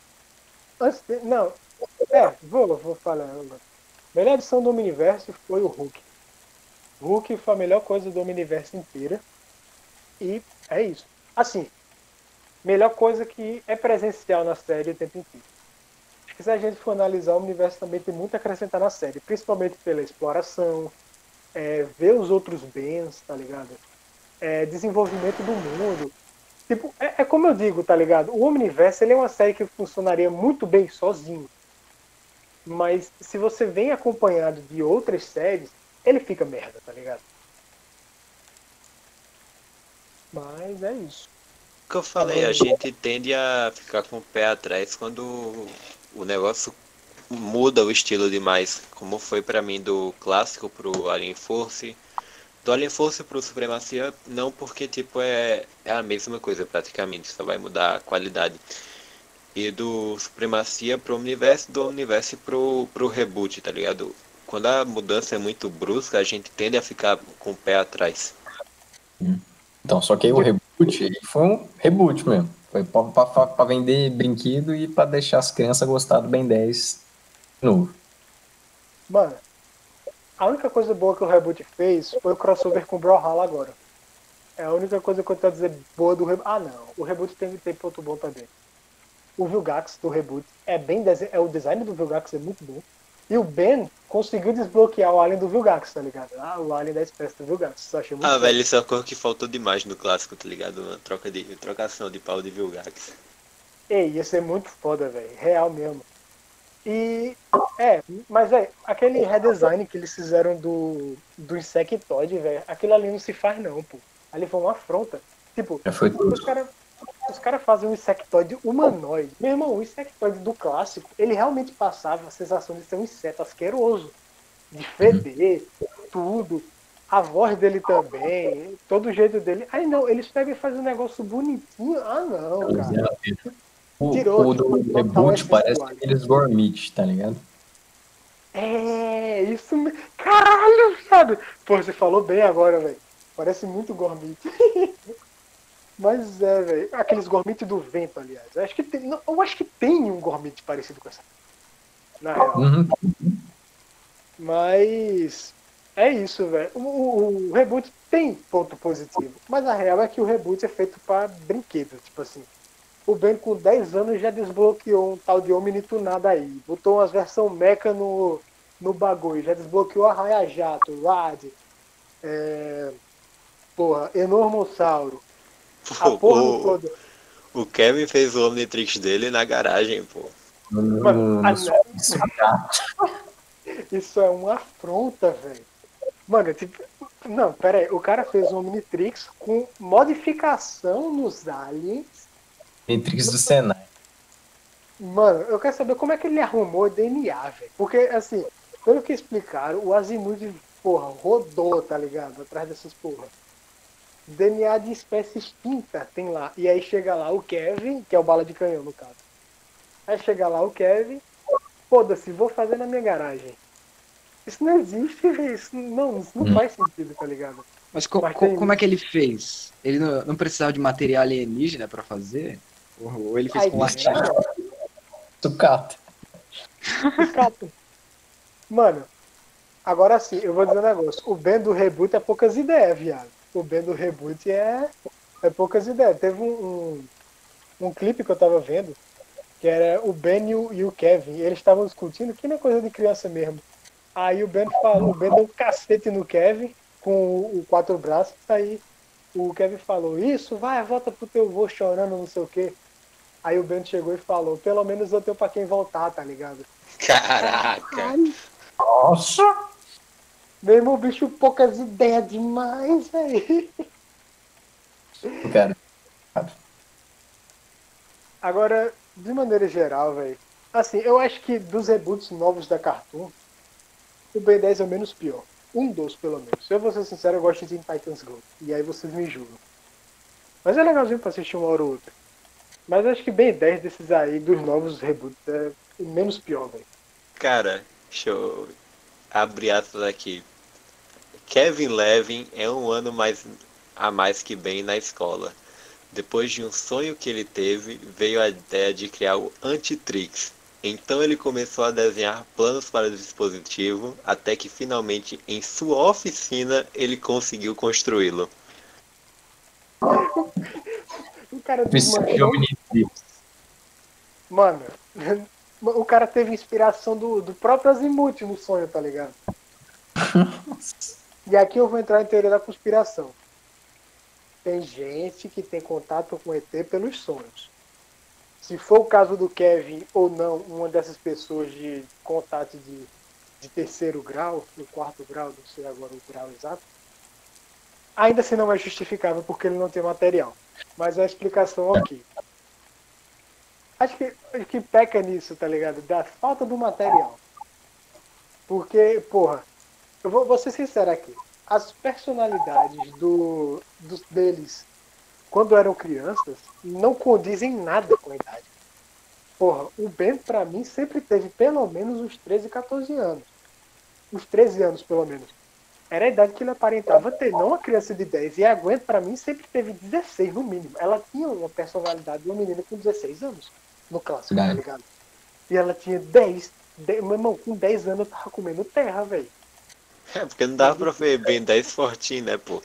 Antes de, não, é, vou, vou falar. Melhor edição do Omniverse foi o Hulk. Hulk foi a melhor coisa do Omniverse inteira. E é isso. Assim, melhor coisa que é presencial na série o tempo inteiro. Acho que se a gente for analisar, o universo também tem muito a acrescentar na série, principalmente pela exploração, é, ver os outros bens, tá ligado? É, desenvolvimento do mundo. Tipo, é, é como eu digo, tá ligado? O Omniverse ele é uma série que funcionaria muito bem sozinho. Mas se você vem acompanhado de outras séries, ele fica merda, tá ligado? Mas é isso. O que eu falei, a gente tende a ficar com o pé atrás quando o negócio muda o estilo demais, como foi pra mim do clássico pro Alien Force. Do Alien Force pro Supremacia, não porque tipo é, é a mesma coisa praticamente, só vai mudar a qualidade. E do Supremacia pro Universo, do Universo pro, pro reboot, tá ligado? Quando a mudança é muito brusca, a gente tende a ficar com o pé atrás. Então, só que aí o reboot, ele foi um reboot mesmo. Foi pra, pra- pra vender brinquedo e pra deixar as crianças gostar do Ben 10 de novo. Mano, a única coisa boa que o reboot fez foi o crossover com o Brawlhalla agora. É a única coisa que eu tenho a dizer boa do reboot. Ah, não. O reboot tem, tem ponto bom também. O Vilgax do reboot é bem é O design do Vilgax é muito bom. E o Ben conseguiu desbloquear o alien do Vilgax, tá ligado? Ah, o alien da espécie do Vilgax. Isso achei muito Ah, bom. velho, isso é uma coisa que faltou demais no clássico, tá ligado? Uma troca de trocação de pau de Vilgax. Ei, ia ser muito foda, velho. Real mesmo. E. É, mas, velho, aquele redesign que eles fizeram do, do Insectoid, velho, aquilo ali não se faz, não, pô. Ali foi uma afronta. Tipo, Já foi os caras os cara fazem um insectoide humanoide. Meu irmão, o insectoide do clássico, ele realmente passava a sensação de ser um inseto asqueroso. De feder, tudo. A voz dele também, todo o jeito dele. Aí não, eles pegam e fazem um negócio bonitinho. Ah, não, cara. O, Tirou, o do reboot parece aqueles gourmet, tá ligado? É, isso. Caralho, sabe? Pô, você falou bem agora, velho. Parece muito gourmet. Mas é, velho. Aqueles gourmet do vento, aliás. Eu acho que tem, não, eu acho que tem um gourmet parecido com essa. Na real. Uhum. Mas é isso, velho. O, o- o reboot tem ponto positivo. Mas a real é que o reboot é feito pra brinquedo. Tipo assim. O Ben com 10 anos já desbloqueou um tal de Omni tunado aí. Botou umas versão mecha no, no bagulho. Já desbloqueou a Raia Jato, Rad. É, porra, Enormossauro. A porra O, toda. o Kevin fez o Omnitrix dele na garagem, pô. No, no, Mano. Isso é uma afronta, velho. Mano, tipo. Não, pera aí. O cara fez um Omnitrix com modificação nos aliens. Matrix do Senai. Mano, eu quero saber como é que ele arrumou DNA, velho. Porque, assim, pelo que explicaram, o Azimuth, porra, rodou, tá ligado? Atrás dessas porra. DNA de espécie extinta tem lá. E aí chega lá o Kevin, que é o bala de canhão, no caso. Aí chega lá o Kevin, foda-se, vou fazer na minha garagem. Isso não existe, velho. Isso não, isso não Hum. faz sentido, tá ligado? Mas, co- Mas co- como é que ele fez? Ele não, não precisava de material alienígena pra fazer? Ou, ele fez Ai, com latinha? Sucata. Um Mano, agora sim, eu vou dizer um negócio. O Ben do reboot é poucas ideias, viado. O Ben do reboot é, é poucas ideias. Teve um, um, um clipe que eu tava vendo, que era o Ben e o, e o Kevin. Eles estavam discutindo, que nem coisa de criança mesmo. Aí o Ben falou, o Ben deu um cacete no Kevin com o, o quatro braços, aí o Kevin falou, isso, vai, volta pro teu vô chorando, não sei o quê. Aí o Ben chegou e falou, pelo menos eu tenho pra quem voltar, tá ligado? Caraca. Nossa! Mesmo o bicho, poucas ideias demais, velho. Cara, Agora, de maneira geral, velho. Assim, eu acho que dos reboots novos da Cartoon, o Ben 10 é o menos pior. Um dos, pelo menos. Se eu vou ser sincero, eu gosto de Titans Go. E aí vocês me julgam. Mas é legalzinho pra assistir uma hora ou outra. Mas acho que Ben 10 desses aí, dos novos reboots, é o menos pior, velho. Cara, deixa eu abrir aspas aqui. Kevin Levin é um ano mais a mais que bem na escola. Depois de um sonho que ele teve, veio a ideia de criar o Antitrix. Então ele começou a desenhar planos para o dispositivo, até que finalmente em sua oficina ele conseguiu construí-lo. O cara desmanchou Omnitrix. Mano, o cara teve inspiração do, do próprio Azimuth no sonho, tá ligado? E aqui eu vou entrar em teoria da conspiração. Tem gente que tem contato com ET pelos sonhos. Se for o caso do Kevin ou não, uma dessas pessoas de contato de, de terceiro grau, no quarto grau, não sei agora o grau exato, ainda assim não é justificável porque ele não tem material. Mas a explicação ok. Acho que, acho que peca nisso, tá ligado? Da falta do material. Porque, porra, eu vou, vou ser sincero aqui. As personalidades do, dos deles, quando eram crianças, não condizem nada com a idade. Porra, o Ben, pra mim, sempre teve pelo menos uns 13, 14 anos. Uns 13 anos, pelo menos. Era a idade que ele aparentava ter, não uma criança de 10. E a Gwen, pra mim, sempre teve 16, no mínimo. Ela tinha uma personalidade de uma menina com 16 anos, no clássico, tá Verdade. ligado? E ela tinha 10. 10 meu irmão, com 10 anos eu tava comendo terra, velho. É, porque não dava pra ver bem 10 fortinho, né, pô?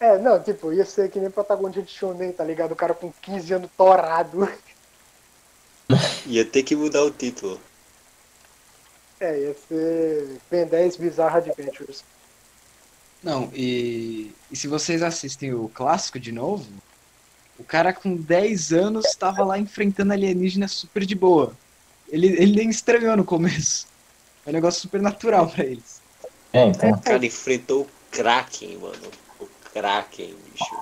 É, não, tipo, ia ser que nem protagonista de Shonen, tá ligado? O cara com 15 anos torado. Ia ter que mudar o título. É, ia ser Ben 10 Bizarre Adventures. Não, e, e se vocês assistem o clássico de novo, o cara com 10 anos estava lá enfrentando alienígena super de boa. Ele, ele nem estranhou no começo. É um negócio super natural pra eles. É, então. O cara enfrentou o Kraken, mano. O Kraken, bicho.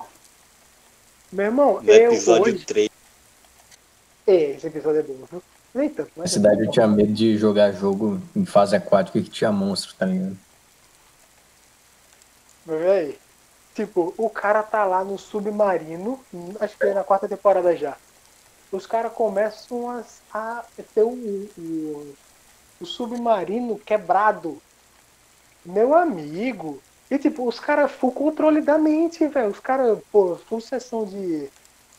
Meu irmão, No eu episódio hoje... 3. É, esse episódio é bom, viu? Nem tanto, Na mas... cidade eu tinha medo de jogar jogo em fase aquática que tinha monstro, tá ligado? Mas, véi, tipo, o cara tá lá no submarino, acho que é na quarta temporada já. Os caras começam a, a ter o, o, o submarino quebrado. Meu amigo. E tipo, os caras full controle da mente, velho. Os caras, pô, full sessão de,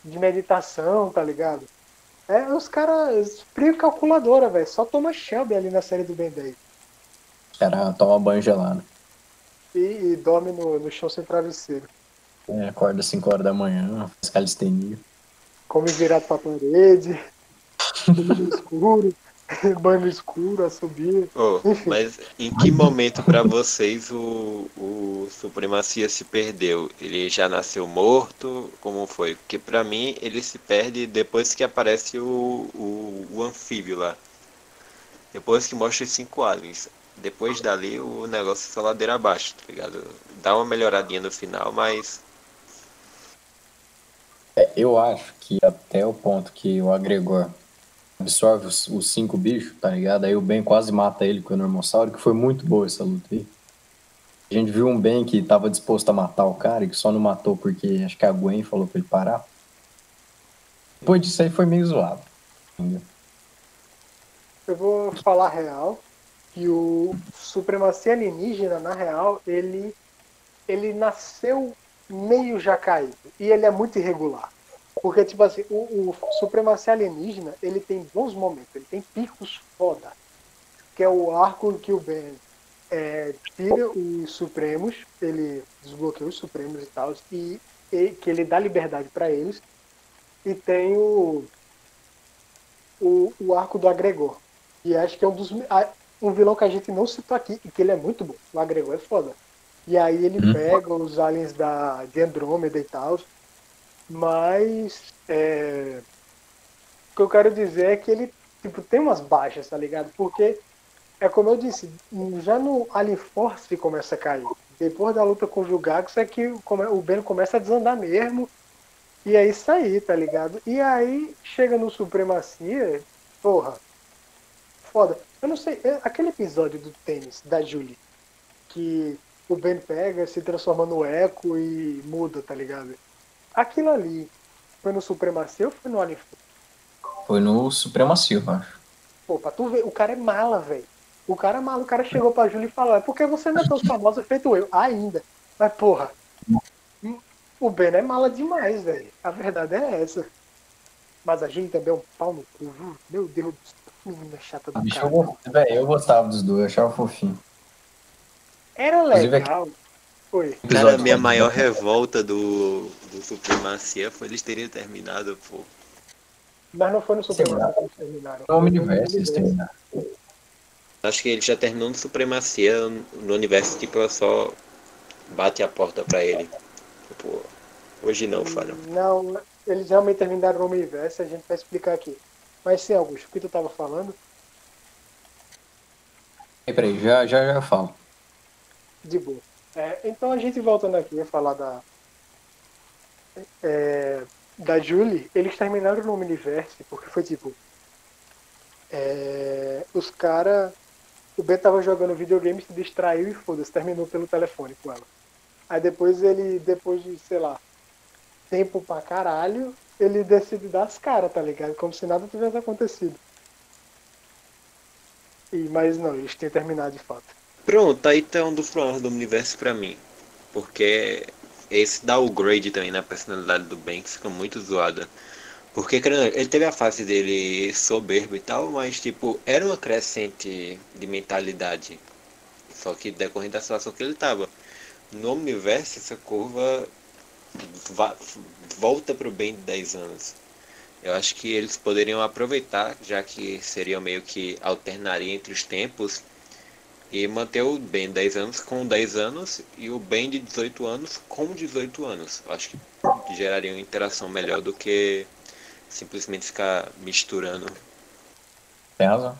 de meditação, tá ligado? É, os caras frio calculadora, velho. Só toma Shelby ali na série do Ben 10. Os caras tomam banho gelado. E, e dorme no, no chão sem travesseiro. É, acorda 5 horas da manhã, faz calistenia. come virado pra parede, no escuro, banho escuro, assobia. Ô, mas em que momento pra vocês o, o Supremacia se perdeu? Ele já nasceu morto? Como foi? Porque pra mim ele se perde depois que aparece o, o, o anfíbio lá. Depois que mostra os cinco aliens. Depois dali o negócio é só ladeira abaixo, tá ligado? Dá uma melhoradinha no final, mas. É, eu acho que até o ponto que o agregor absorve os, os cinco bichos, tá ligado? Aí o Ben quase mata ele com o Normossauro, que foi muito boa essa luta aí. A gente viu um Ben que tava disposto a matar o cara e que só não matou porque acho que a Gwen falou pra ele parar. Depois disso aí foi meio zoado. Entendeu? Eu vou falar a real que o Supremacia Alienígena, na real, ele ele nasceu meio já caído. E ele é muito irregular. Porque, tipo assim, o, o Supremacia Alienígena, ele tem bons momentos, ele tem picos foda. Que é o arco que o Ben é, tira os Supremos, ele desbloqueia os Supremos e tal, e, e que ele dá liberdade para eles. E tem o, o, o arco do Agregor. E acho que é um dos. Um vilão que a gente não citou aqui, e que ele é muito bom. O Agregor é foda. E aí ele hum. pega os aliens da, de Andrômeda e tal. Mas é, o que eu quero dizer é que ele tipo, tem umas baixas, tá ligado? Porque é como eu disse, já no Alien Force começa a cair. Depois da luta com o Vilgax é que o Ben começa a desandar mesmo. E é isso aí, tá ligado? E aí chega no Supremacia, porra, foda. Eu não sei, é aquele episódio do tênis da Julie, que o Ben pega, se transforma no eco e muda, tá ligado? Aquilo ali foi no Supremacia ou foi no Alien Foi no Supremacia, eu acho. Pô, pra tu ver, o cara é mala, velho. O cara é mala, o cara chegou pra Júlia e falou, é porque você não é tão famosa feito eu, ainda. Mas, porra, o Ben é mala demais, velho. A verdade é essa. Mas a gente também é um pau no cu, viu? Meu Deus do céu. Menina chata do Bicho, cara. Eu, véio, eu gostava dos dois, eu achava fofinho. Era legal. Foi. Cara, a minha maior revolta do, do Supremacia foi eles terem terminado, pô. Mas não foi no Supremacia que eles terminaram. No Universo eles terminaram. Acho que ele já terminou no Supremacia no universo, tipo, ela só bate a porta pra ele. Tipo, hoje não, Falho. Não, eles realmente terminaram no universo, a gente vai explicar aqui. Mas sim, Augusto, o que tu tava falando? Peraí, já, já, já falo. De boa. É, então a gente voltando aqui a falar da. É, da Julie, eles terminaram no Universe porque foi tipo. É, os caras. O Ben tava jogando videogame, se distraiu e foda-se, terminou pelo telefone com ela. Aí depois ele, depois de, sei lá, tempo pra caralho, ele decide dar as caras, tá ligado? Como se nada tivesse acontecido. E, mas não, eles têm terminado de fato. Pronto, aí tá um dos problemas do universo pra mim. Porque esse downgrade também na personalidade do Banks fica muito zoada. Porque ele teve a fase dele soberbo e tal, mas tipo, era uma crescente de mentalidade. Só que decorrente da situação que ele tava. No universo, essa curva volta pro bem de 10 anos. Eu acho que eles poderiam aproveitar, já que seriam meio que alternaria entre os tempos, e manter o Ben 10 anos com 10 anos e o Ben de 18 anos com 18 anos. Acho que geraria uma interação melhor do que simplesmente ficar misturando. Tem razão.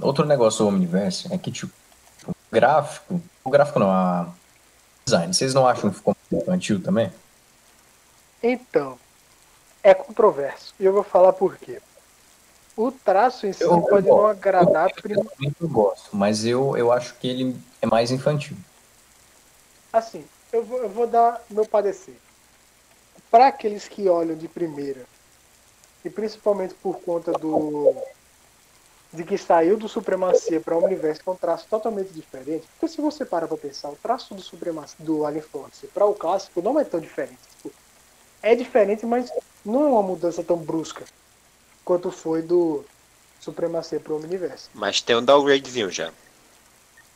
Outro negócio do Omniverse é que, tipo, o gráfico. O gráfico não, a design. Vocês não acham que ficou infantil também? Então, é controverso. E eu vou falar por quê. O traço em si eu pode não agradar. Eu, eu, eu gosto, mas eu, eu acho que ele é mais infantil. Assim, eu vou, eu vou dar meu parecer. Para aqueles que olham de primeira, e principalmente por conta do de que saiu do Supremacia para o Universo com um traço totalmente diferente, porque se você para para pensar, o traço do Supremacia do Alien Force para o clássico não é tão diferente. Tipo, é diferente, mas não é uma mudança tão brusca quanto foi do Supremacia pro Omniverse. Mas tem um downgradezinho já.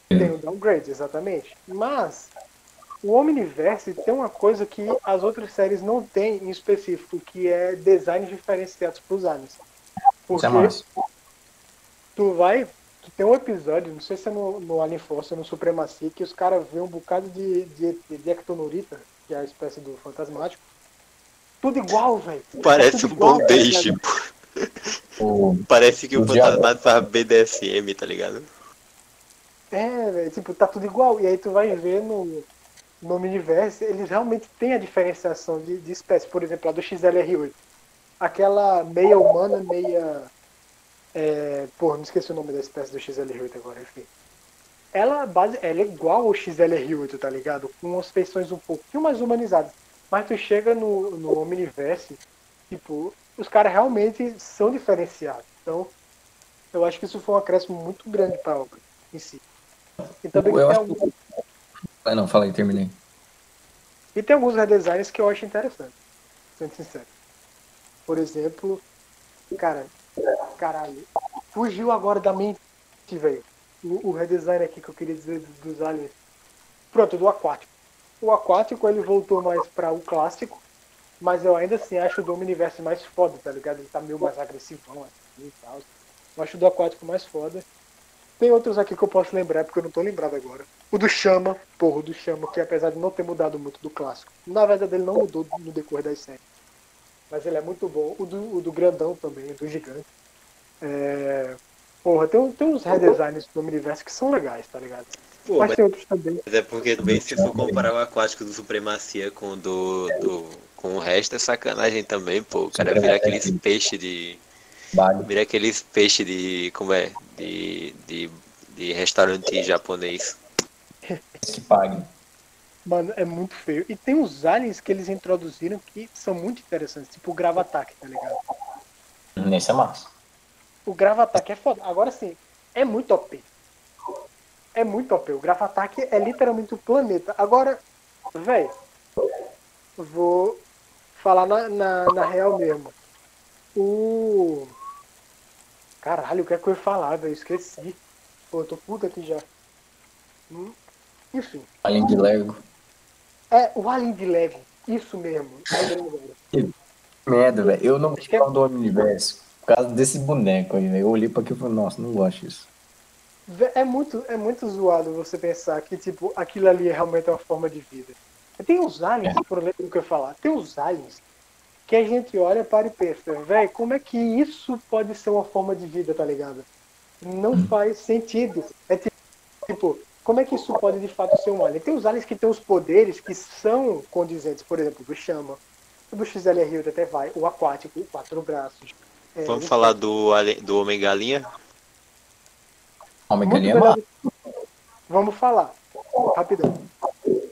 Tem um downgrade, exatamente. Mas o Omniverse tem uma coisa que as outras séries não têm em específico, que é designs diferenciados para os aliens. Porque é tu vai. Tu tem um episódio, não sei se é no, no Alien Force ou no Supremacia, que os caras vêem um bocado de, de, de Ectonorita, que é a espécie do fantasmático. Tudo igual, velho. Parece um bom deixe, pô. O, Parece que o, o fantasmado faz BDSM, tá ligado? É, velho, tipo, tá tudo igual. E aí tu vai ver no, no universo, eles realmente têm a diferenciação de, de espécie. Por exemplo, a do XLR8. Aquela meia humana, meia. É, porra, não esqueci o nome da espécie do XLR8 agora, enfim. Ela, base, ela é igual ao XLR8, tá ligado? Com umas feições um pouquinho mais humanizadas. Mas tu chega no, no Omniverse, tipo, os caras realmente são diferenciados. Então, eu acho que isso foi um acréscimo muito grande para a obra em si. E também eu, acho algum... Ah, não, fala aí, terminei. E tem alguns redesigns que eu acho interessantes, sendo sincero. Por exemplo, cara, caralho, fugiu agora da mente, velho. O, o redesign aqui que eu queria dizer dos, dos aliens. Pronto, do aquático. O aquático ele voltou mais para o clássico, mas eu ainda assim acho o do Omniverse mais foda, tá ligado? Ele tá meio mais agressivão assim e tal. Eu acho o do aquático mais foda. Tem outros aqui que eu posso lembrar, porque eu não tô lembrado agora. O do Chama, porra, o do Chama, que apesar de não ter mudado muito do clássico, na verdade ele não mudou no decorrer das séries. Mas ele é muito bom. O do, o do Grandão também, do Gigante. É... Porra, tem, tem uns redesigns do Omniverse que são legais, tá ligado? Pô, mas mas, tem outros também. mas é porque também se for comparar o aquático do Supremacia com o do, do com o resto é sacanagem também, pô. O cara vira aqueles peixes de. Vale. Vira aqueles peixes de. como é? De. de, de restaurante japonês. Que pague. Mano, é muito feio. E tem uns aliens que eles introduziram que são muito interessantes, tipo o Gravatac, tá ligado? Nesse é massa. O Gravatac é foda. Agora sim, é muito OP. É muito OP. O Gravatac é literalmente o planeta. Agora, velho, vou falar na, na, na real mesmo. O. Caralho, o que é que eu ia falar, velho? Esqueci. Pô, eu tô puta aqui já. Hum, Enfim. Além de Lego. É, o Alien de Lego. Isso mesmo. Agora. Merda, velho. Eu não que é- do universo por causa desse boneco aí, velho. Eu olhei pra aquilo e falei, nossa, não gosto disso. É muito, é muito zoado você pensar que, tipo, aquilo ali é realmente uma forma de vida. Tem uns aliens, por exemplo, que eu falar, tem uns aliens que a gente olha para e pensa, velho, como é que isso pode ser uma forma de vida, tá ligado? Não faz sentido. É ti- tipo, como é que isso pode de fato ser um alien? Tem os aliens que têm os poderes que são condizentes, por exemplo, do Chama, o do XLR até vai, o aquático, o quatro braços. É, Vamos falar do, do Homem Galinha? Homem Galinha é Vamos falar. Rapidão.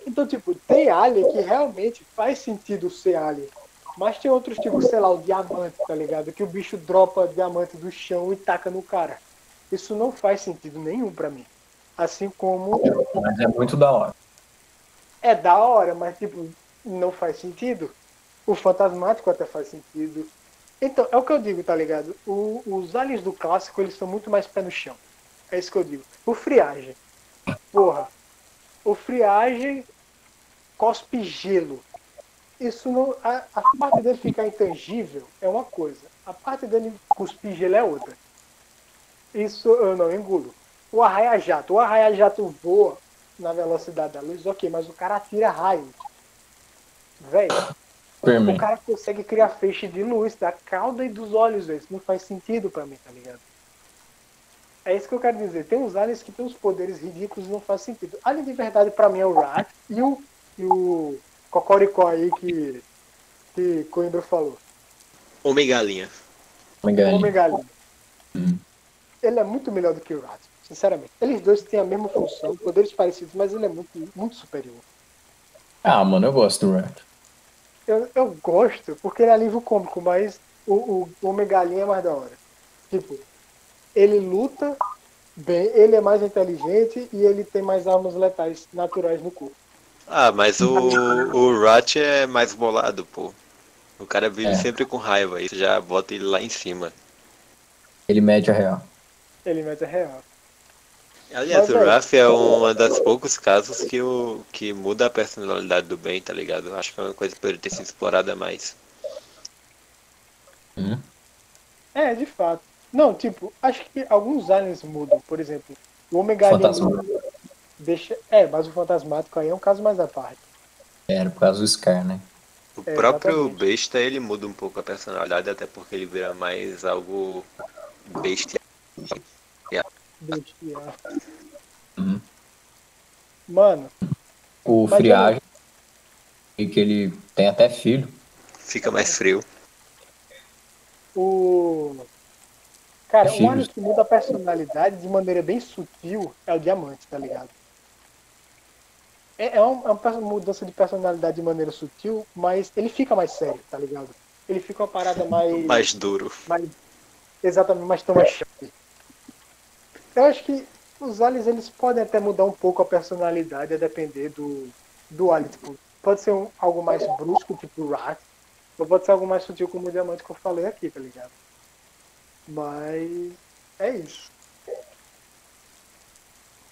Então, tipo, tem alien que realmente faz sentido ser alien. Mas tem outros, tipo, sei lá, o diamante, tá ligado? Que o bicho dropa diamante do chão e taca no cara. Isso não faz sentido nenhum pra mim. Assim como Mas é muito da hora. é da hora, mas tipo, não faz sentido. O fantasmático até faz sentido. Então, é o que eu digo, tá ligado? O- os aliens do clássico, eles são muito mais pé no chão. É isso que eu digo. O friagem. Porra. O friagem cospe gelo. Isso não. A, a parte dele ficar intangível é uma coisa. A parte dele cuspir gelo é outra. Isso eu não engulo. O arraia-jato. O arraia-jato voa na velocidade da luz, ok, mas o cara atira raio. Velho, o Superman. cara consegue criar feixe de luz da cauda e dos olhos. Isso não faz sentido pra mim, tá ligado? É isso que eu quero dizer. Tem uns aliens que tem uns poderes ridículos e não faz sentido. Alien de verdade pra mim é o Rat e o, e o Cocoricó aí que, que Coimbra falou. Homem Galinha. Homem O Galinha. Homem Galinha. Hum. Ele é muito melhor do que o Rat, sinceramente. Eles dois têm a mesma função, poderes parecidos, mas ele é muito, muito superior. Ah, mano, eu gosto do Rat. Eu, eu gosto, porque ele é alívio cômico, mas o, o, Homem Galinha é mais da hora. Tipo, ele luta bem, ele é mais inteligente e ele tem mais armas letais naturais no corpo. Ah, mas o, o Rat é mais bolado, pô. O cara vive É. sempre com raiva, isso já bota ele lá em cima. Ele mede a real. Ele mete a real. Aliás, Mas, o velho- Raph é um dos poucos casos que, o, que muda a personalidade do bem, tá ligado? Eu Acho que é uma coisa que poderia ter sido explorada mais. Hum? É, de fato. Não, tipo, acho que alguns aliens mudam. Por exemplo, o Galinha Fantasma. deixa. É, mas o fantasmático aí é um caso mais à parte. Era por causa do Scar, né? O É, próprio exatamente. besta, ele muda um pouco a personalidade, até porque ele vira mais algo besta. Uhum. Mano, O Friagem, e que ele tem até filho. Fica mais frio. o. Cara, um Filhos. alien que muda a personalidade de maneira bem sutil é o diamante, tá ligado? É, é uma, é uma mudança de personalidade de maneira sutil, mas ele fica mais sério, tá ligado? Ele fica uma parada mais. Mais duro. mais exatamente, mais tão mais chave. Eu acho que os aliens eles podem até mudar um pouco a personalidade a depender do, do alien. Tipo, pode ser um, algo mais brusco, tipo Rat, ou pode ser algo mais sutil como o diamante que eu falei aqui, tá ligado? Mas é isso.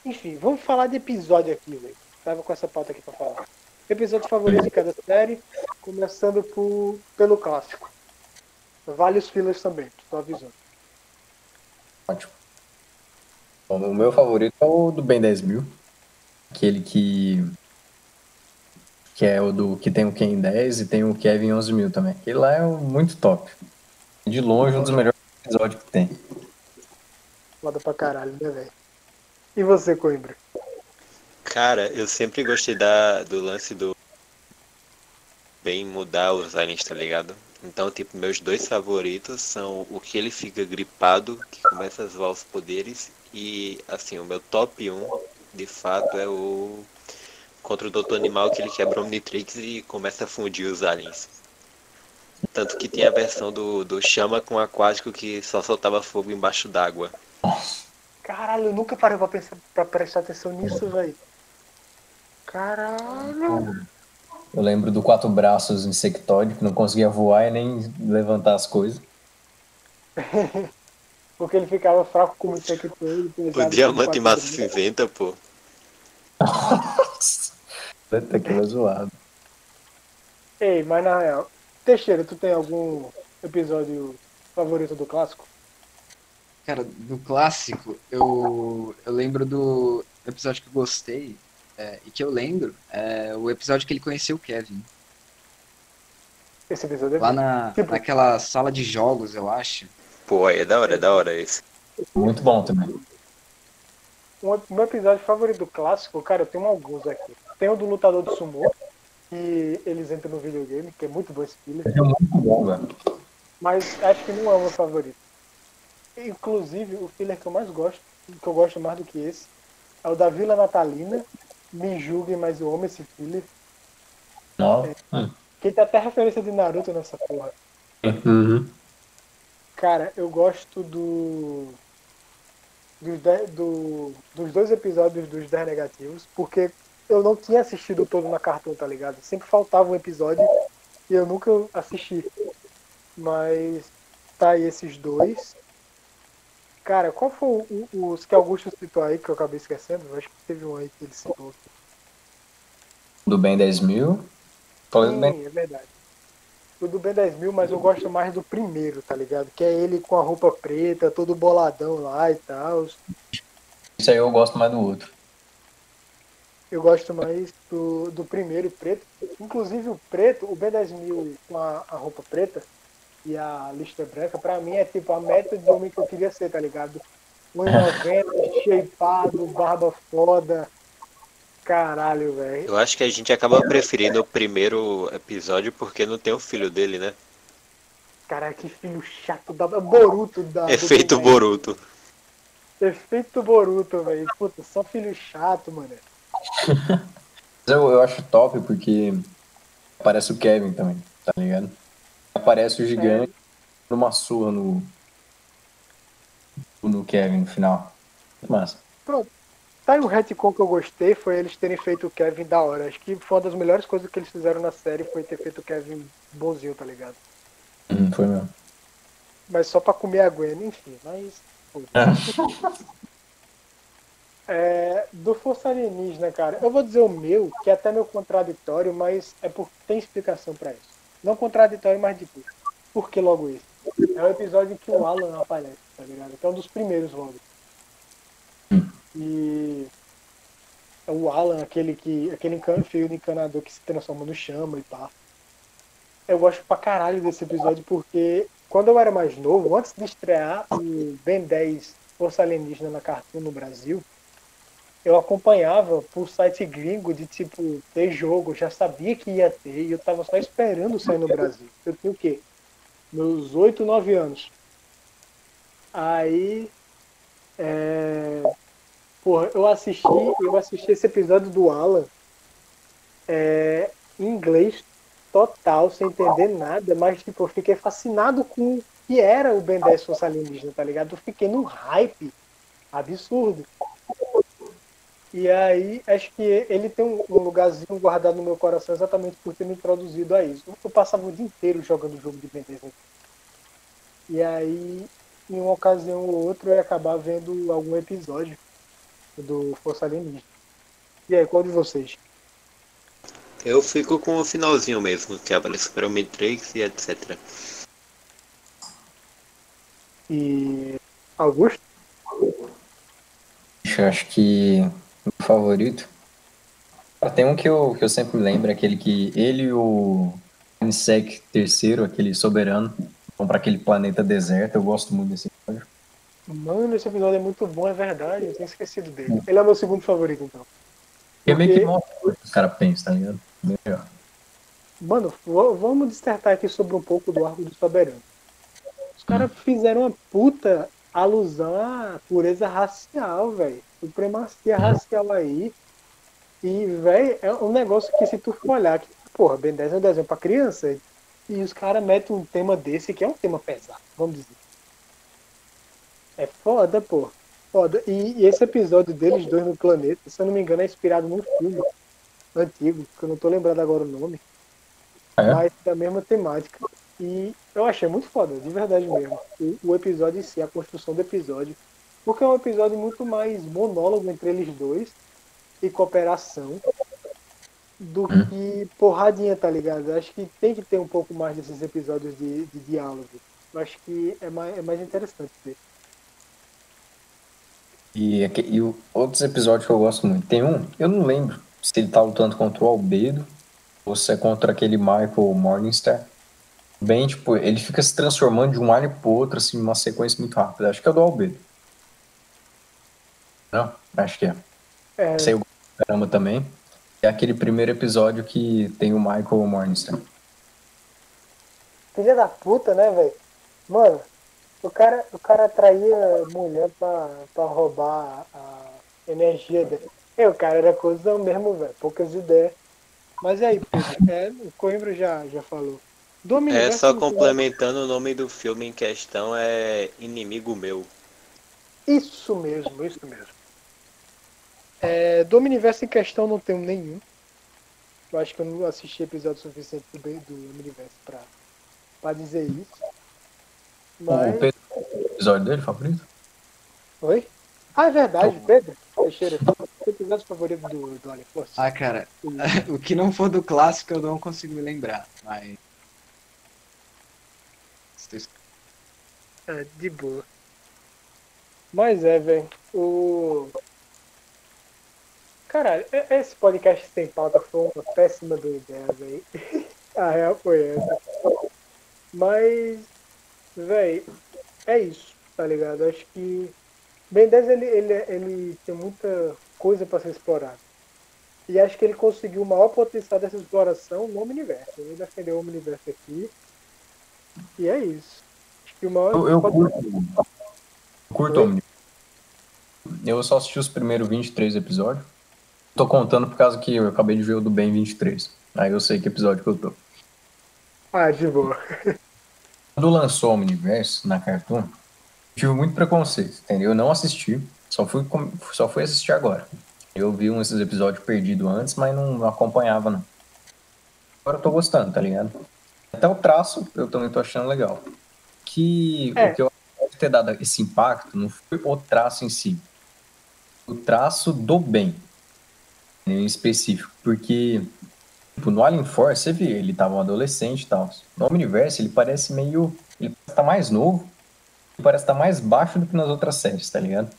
Enfim, vamos falar de episódio aqui, velho. Tava com essa pauta aqui pra falar. Episódio favorito de cada série, começando por, pelo clássico. Vale os fillers também, tô avisando. Ótimo. Bom, o meu favorito é o do Ben 10 mil. Aquele que. Que é o do que tem o Ken 10 e tem o Kevin 11 mil também. Aquele lá é muito top. De longe, um dos melhores episódios que tem. Foda pra caralho, né, velho? E você, Coimbra? Cara, eu sempre gostei da, do lance do bem mudar os aliens, tá ligado? Então, tipo, meus dois favoritos são o que ele fica gripado, que começa a zoar os poderes, e assim, o meu top 1, de fato, é o contra o Doutor Animal, que ele quebra o Omnitrix e começa a fundir os aliens. Tanto que tem a versão do, do chama com aquático que só soltava fogo embaixo d'água. Caralho, eu nunca parei pra, pensar, pra prestar atenção nisso, velho. Caralho. Eu lembro do quatro braços insectoide, que não conseguia voar e nem levantar as coisas. Porque ele ficava fraco como insectoide. O pesado diamante como massa quatro cinzenta, pô. Puta que zoado. Ei, mas na real, Teixeira, tu tem algum episódio favorito do clássico? Cara, do clássico, eu, eu lembro do episódio que eu gostei, é, e que eu lembro, é o episódio que ele conheceu o Kevin. Esse episódio é Lá bom. na, Tipo- naquela sala de jogos, eu acho. Pô, é da hora, é da hora esse. Muito bom também. O meu episódio favorito do clássico, cara, eu tenho alguns aqui. Tem o do lutador de sumô, que eles entram no videogame, que é muito bom esse filler. É muito bom, velho. Mas acho que não é o meu favorito. Inclusive, o filler que eu mais gosto, que eu gosto mais do que esse, é o da Vila Natalina. Me julguem, mas eu amo esse filler. Não. Hum. Que tem até referência de Naruto nessa porra. Uhum. Cara, eu gosto do. Dos, de- do- dos dois episódios dos 10 negativos, porque eu não tinha assistido todo na Cartoon, tá ligado? Sempre faltava um episódio e eu nunca assisti. Mas tá aí esses dois. Cara, qual foi o- o- os que Augusto citou aí que eu acabei esquecendo? Eu acho que teve um aí que ele citou. Do Ben 10 mil. Sim, é verdade. O do B10 mil, mas eu gosto mais do primeiro, tá ligado? Que é ele com a roupa preta, todo boladão lá e tal. Isso aí eu gosto mais do outro. Eu gosto mais do, do primeiro preto. Inclusive o preto, o B10 mil com a, a roupa preta e a lista branca, pra mim é tipo a meta de homem que eu queria ser, tá ligado? 1,90, shapeado, barba foda. Caralho, velho. Eu acho que a gente acaba preferindo o primeiro episódio porque não tem o filho dele, né? Caralho, que filho chato da Boruto da. Efeito Ben 10. Boruto. Efeito Boruto, velho. Puta, só filho chato, mano. Mas eu, eu acho top porque aparece o Kevin também, tá ligado? Aparece o gigante numa surra no. no Kevin no final. Massa. Tá um retcon que eu gostei foi eles terem feito o Kevin da hora. Acho que foi uma das melhores coisas que eles fizeram na série foi ter feito o Kevin bonzinho, tá ligado? Hum, foi mesmo. Mas só pra comer a Gwen, enfim, mas. foda-se. É, do Força Alienígena, cara, eu vou dizer o meu, que é até meio contraditório, mas é porque tem explicação pra isso. Não contraditório, mas de tudo. Por que logo isso? É o episódio que o Alan aparece, tá ligado? Que é um dos primeiros logo. E é o Alan, aquele que. aquele de encanador que se transforma no chama e pá. Eu gosto pra caralho desse episódio porque quando eu era mais novo, antes de estrear o Ben 10 Força Alienígena na Cartoon no Brasil, eu acompanhava por site gringo de tipo ter jogo, já sabia que ia ter e eu tava só esperando sair no Brasil. Eu tinha o quê? Meus 8, 9 anos. Aí. É... Porra, eu assisti, eu assisti esse episódio do Alan é, em inglês total, sem entender nada, mas tipo, eu fiquei fascinado com o que era o Ben 10 Força Alienígena, tá ligado? Eu fiquei num hype absurdo. E aí, acho que ele tem um, lugarzinho guardado no meu coração exatamente por ter me introduzido a isso. Eu passava o dia inteiro jogando o jogo de Ben 10. E aí, em uma ocasião ou outra, eu ia acabar vendo algum episódio do Força Alienígena. E aí, qual de vocês? Eu fico com o finalzinho mesmo, que aparece para o Matrix e etc. E. Augusto? Eu acho que o favorito. Ah, Tem um que eu, que eu sempre me lembro, aquele que ele e o Insect terceiro, aquele soberano, vão para aquele planeta deserto. Eu gosto muito desse episódio. Mano, esse episódio é muito bom, é verdade. Eu tinha esquecido dele. Ele é meu segundo favorito, então. Porque meio que mostra o que os caras pensam, tá ligado? Melhor. Mano, vamos dissertar aqui sobre um pouco do arco do soberano. Os caras fizeram uma puta alusão à pureza racial, velho. Supremacia racial aí. E, velho, é um negócio que se tu for olhar, que, porra, Ben 10 é um desenho pra criança. E os caras metem um tema desse que é um tema pesado, vamos dizer. É foda, pô. Foda. E, e esse episódio deles dois no planeta, se eu não me engano, é inspirado num filme antigo, que eu não tô lembrando agora o nome É? mas da mesma temática. E eu achei muito foda, de verdade mesmo. O, o episódio em si, a construção do episódio. Porque é um episódio muito mais monólogo entre eles dois e cooperação do Hum. que porradinha, tá ligado? Eu acho que tem que ter um pouco mais desses episódios de, de diálogo. Eu acho que é mais, é mais interessante ver. E, e o- outros episódios que eu gosto muito. Tem um, eu não lembro se ele tá lutando contra o Albedo ou se é contra aquele Michael Morningstar. Bem, tipo, ele fica se transformando de um alien pro outro, assim, numa sequência muito rápida. Acho que é o do Albedo. Não? Acho que é. É, gosto pra caramba também. É aquele primeiro episódio que tem o Michael Morningstar. Filha da puta, né, velho? Mano, o cara, o cara atraía mulher pra, pra roubar a energia dele. E o cara era cuzão mesmo, velho. Poucas ideias. Mas aí, Pedro, é, o Coimbra já, já falou. Do É só complementando o nome do filme em questão é Inimigo Meu. Isso mesmo, isso mesmo. É, do Omniverse em questão não tenho nenhum. Eu acho que eu não assisti episódio suficiente do, do Omniverse pra, pra dizer isso. Mas... O Pedro, o episódio dele, favorito? Oi? Ah, é verdade, Pedro. Teixeira, o seu episódio favorito do, do Alien Force? Ah, cara, o que não for do clássico eu não consigo me lembrar, mas. É, de boa. Mas é, velho. O. Caralho, esse podcast sem pauta foi uma péssima do ideia, velho. A real foi essa. Mas, velho, é isso, tá ligado? Acho que Ben 10 ele, ele, ele tem muita coisa pra ser explorada. E acho que ele conseguiu o maior potencial dessa exploração no universo. Ele defendeu o universo aqui. E é isso. Acho que o maior. Eu, eu curto. Eu curto? Omni. Eu só assisti os primeiros 23 episódios. Tô contando por causa que eu acabei de ver o do Ben 23. Aí eu sei que episódio que eu tô. Ah, de boa. Quando lançou o Omniverse na Cartoon, tive muito preconceito, entendeu? Eu não assisti, só fui, só fui assistir agora. Eu vi uns esses episódios perdidos antes, mas não, não acompanhava, não. Agora eu tô gostando, tá ligado? Até o traço eu também tô achando legal. Que É. o que eu acho que ter dado esse impacto não foi o traço em si. O traço do bem, em específico. Porque Tipo, no Alien Force, você vê, ele tava um adolescente e tal. No Omniverse, ele parece meio. Ele estar mais novo. Ele parece estar mais baixo do que nas outras séries, tá ligado?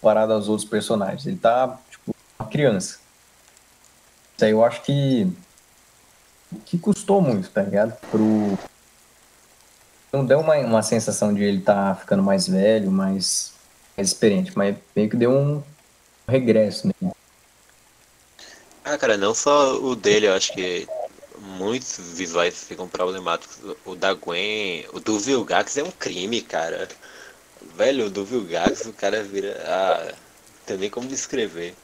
Comparado aos outros personagens. Ele tá, tipo, uma criança. Isso aí eu acho que. que custou muito, tá ligado? Pro. Não deu uma, uma sensação de ele tá ficando mais velho, mais, mais experiente, mas meio que deu um regresso, né? Ah, cara, não só o dele, eu acho que muitos visuais ficam problemáticos. O da Gwen, o do Vilgax é um crime, cara. Velho, o do Vilgax, o cara vira. Ah, não tem nem como descrever.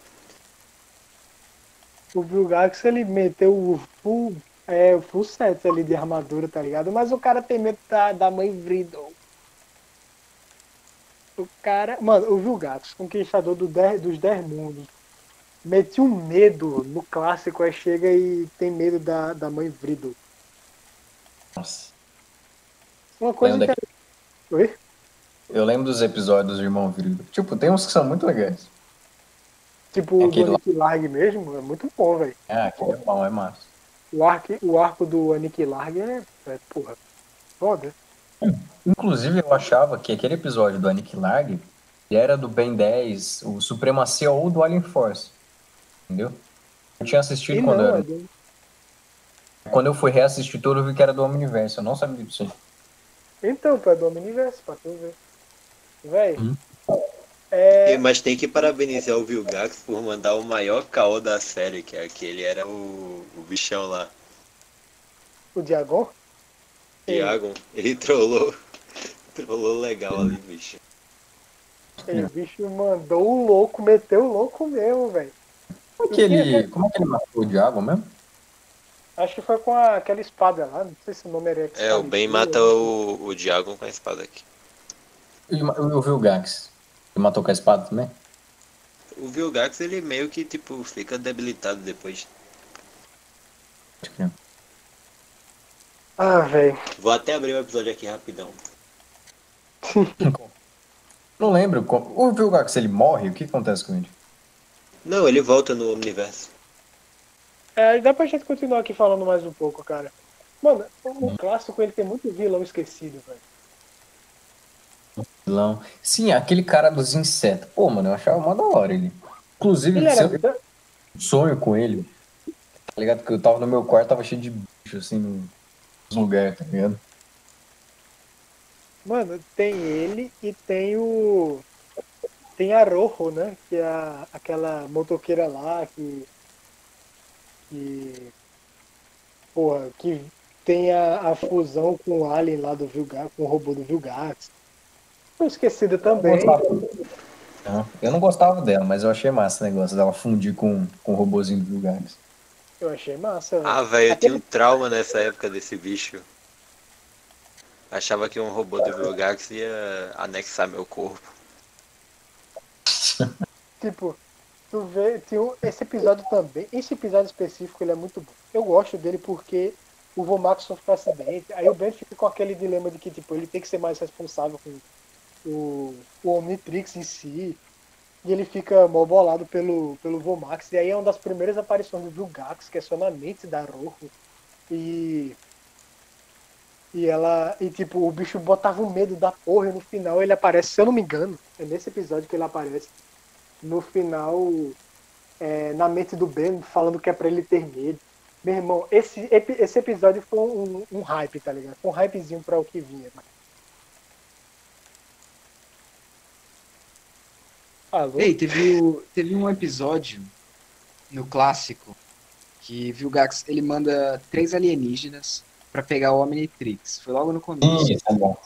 O Vilgax ele meteu o full, é, full set ali de armadura, tá ligado? Mas o cara tem medo da, da mãe Vridon. O cara. Mano, o Vilgax, conquistador do dez- dos 10 mundos. Meti um medo no clássico, aí chega e tem medo da, da mãe Vrido. Nossa. Uma coisa que. Oi? Eu lembro dos episódios do Irmão Vrido. Tipo, tem uns que são muito legais. Tipo, Aquele do mesmo, é muito bom, velho. Ah, aquele é bom, é massa. O arco, o arco do Nick Larg é, é, porra, foda. Inclusive, eu achava que aquele episódio do Anick Larg ele era do Ben 10, o Supremacia ou do Alien Force. Entendeu? Eu tinha assistido E quando, não, eu, é era- do- quando eu fui reassistir todo, eu vi que era do Omniverse. Eu não sabia disso aí. Então, pô, é do Omniverse, pra tu ver. Véi, Hum. é, Mas tem que parabenizar o Vilgax por mandar o maior caô da série, que é aquele era o, o bichão lá. o Diagon. Thiago, ele trollou. Trollou legal ali, bicho. E o bicho mandou o louco, meteu o louco mesmo, velho. Como é que ele, como é que ele matou o Diabo mesmo? Acho que foi com a- aquela espada lá, não sei se o nome era É, o Ben mata o, o Diagon com a espada aqui. Ele ma- Eu vi o Gax. Ele matou com a espada também? O Vilgax, ele meio que, tipo, fica debilitado depois. Acho que. Ah, velho. Vou até abrir o episódio aqui rapidão. Não lembro. O Vilgax, ele morre? O que acontece com ele? Não, ele volta no universo. É, dá pra gente continuar aqui falando mais um pouco, cara. Mano, o Hum. clássico ele tem muito vilão esquecido, velho. Vilão. Sim, aquele cara dos insetos. Pô, mano, eu achava mó da hora ele. Inclusive, Ele era. eu sonho com ele. Tá ligado? Porque eu tava no meu quarto, tava cheio de bicho, assim, nos lugares, tá ligado? Mano, tem ele e tem o. Tem a Rojo, né? Que é a- aquela motoqueira lá que. Que. Porra, que tem a, a fusão com o Alien lá do Vilgax, com o robô do Vilgax. Foi esquecida também. Não, eu não gostava dela, mas eu achei massa o negócio dela fundir com, com o robozinho do Vilgax. Eu achei massa. Ah, velho. eu tinha Aquele- um trauma nessa época desse bicho. Achava que um robô do Vilgax ia anexar meu corpo. Tipo, tu vê, tem esse episódio também, esse episódio específico ele é muito bom. Eu gosto dele porque o Vomax sofre um acidente, aí o Ben fica com aquele dilema de que tipo, ele tem que ser mais responsável com o, o Omnitrix em si, e ele fica mó bolado pelo, pelo Vomax, e aí é uma das primeiras aparições do Vilgax, que é só na mente da Rojo, e e ela, e tipo, o bicho botava o medo da porra e no final ele aparece, se eu não me engano, é nesse episódio que ele aparece no final é, na mente do Ben falando que é pra ele ter medo. Meu irmão, esse, esse episódio foi um, um hype, tá ligado? Foi um hypezinho pra o que vinha. Mano. Alô? Ei, teve, o- teve um episódio no clássico que Vilgax ele manda três alienígenas pra pegar o Omnitrix. Foi logo no começo. É bom.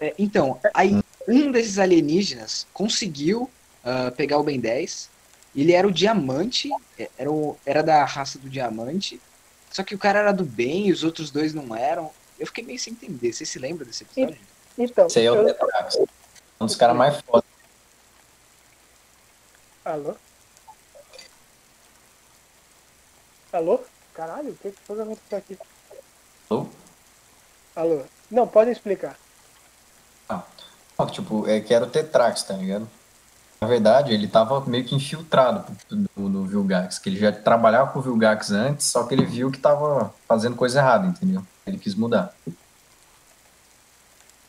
É, então, aí um desses alienígenas conseguiu ah, pegar o Ben 10. Ele era o diamante, é, era, o- era da raça do diamante. Só que o cara era do bem e os outros dois não eram. Eu fiquei meio sem entender. Você se lembra desse episódio? Então, Esse aí é o. Um dos caras mais foda. Alô? Alô? Caralho, o que que foi que aconteceu aqui? Alô? Alô? Não, podem explicar. Não, Tipo, é que era o Tetrax, tá ligado? Na verdade, ele tava meio que infiltrado no, no Vilgax, que ele já trabalhava com o Vilgax antes, só que ele viu que tava fazendo coisa errada, entendeu? Ele quis mudar.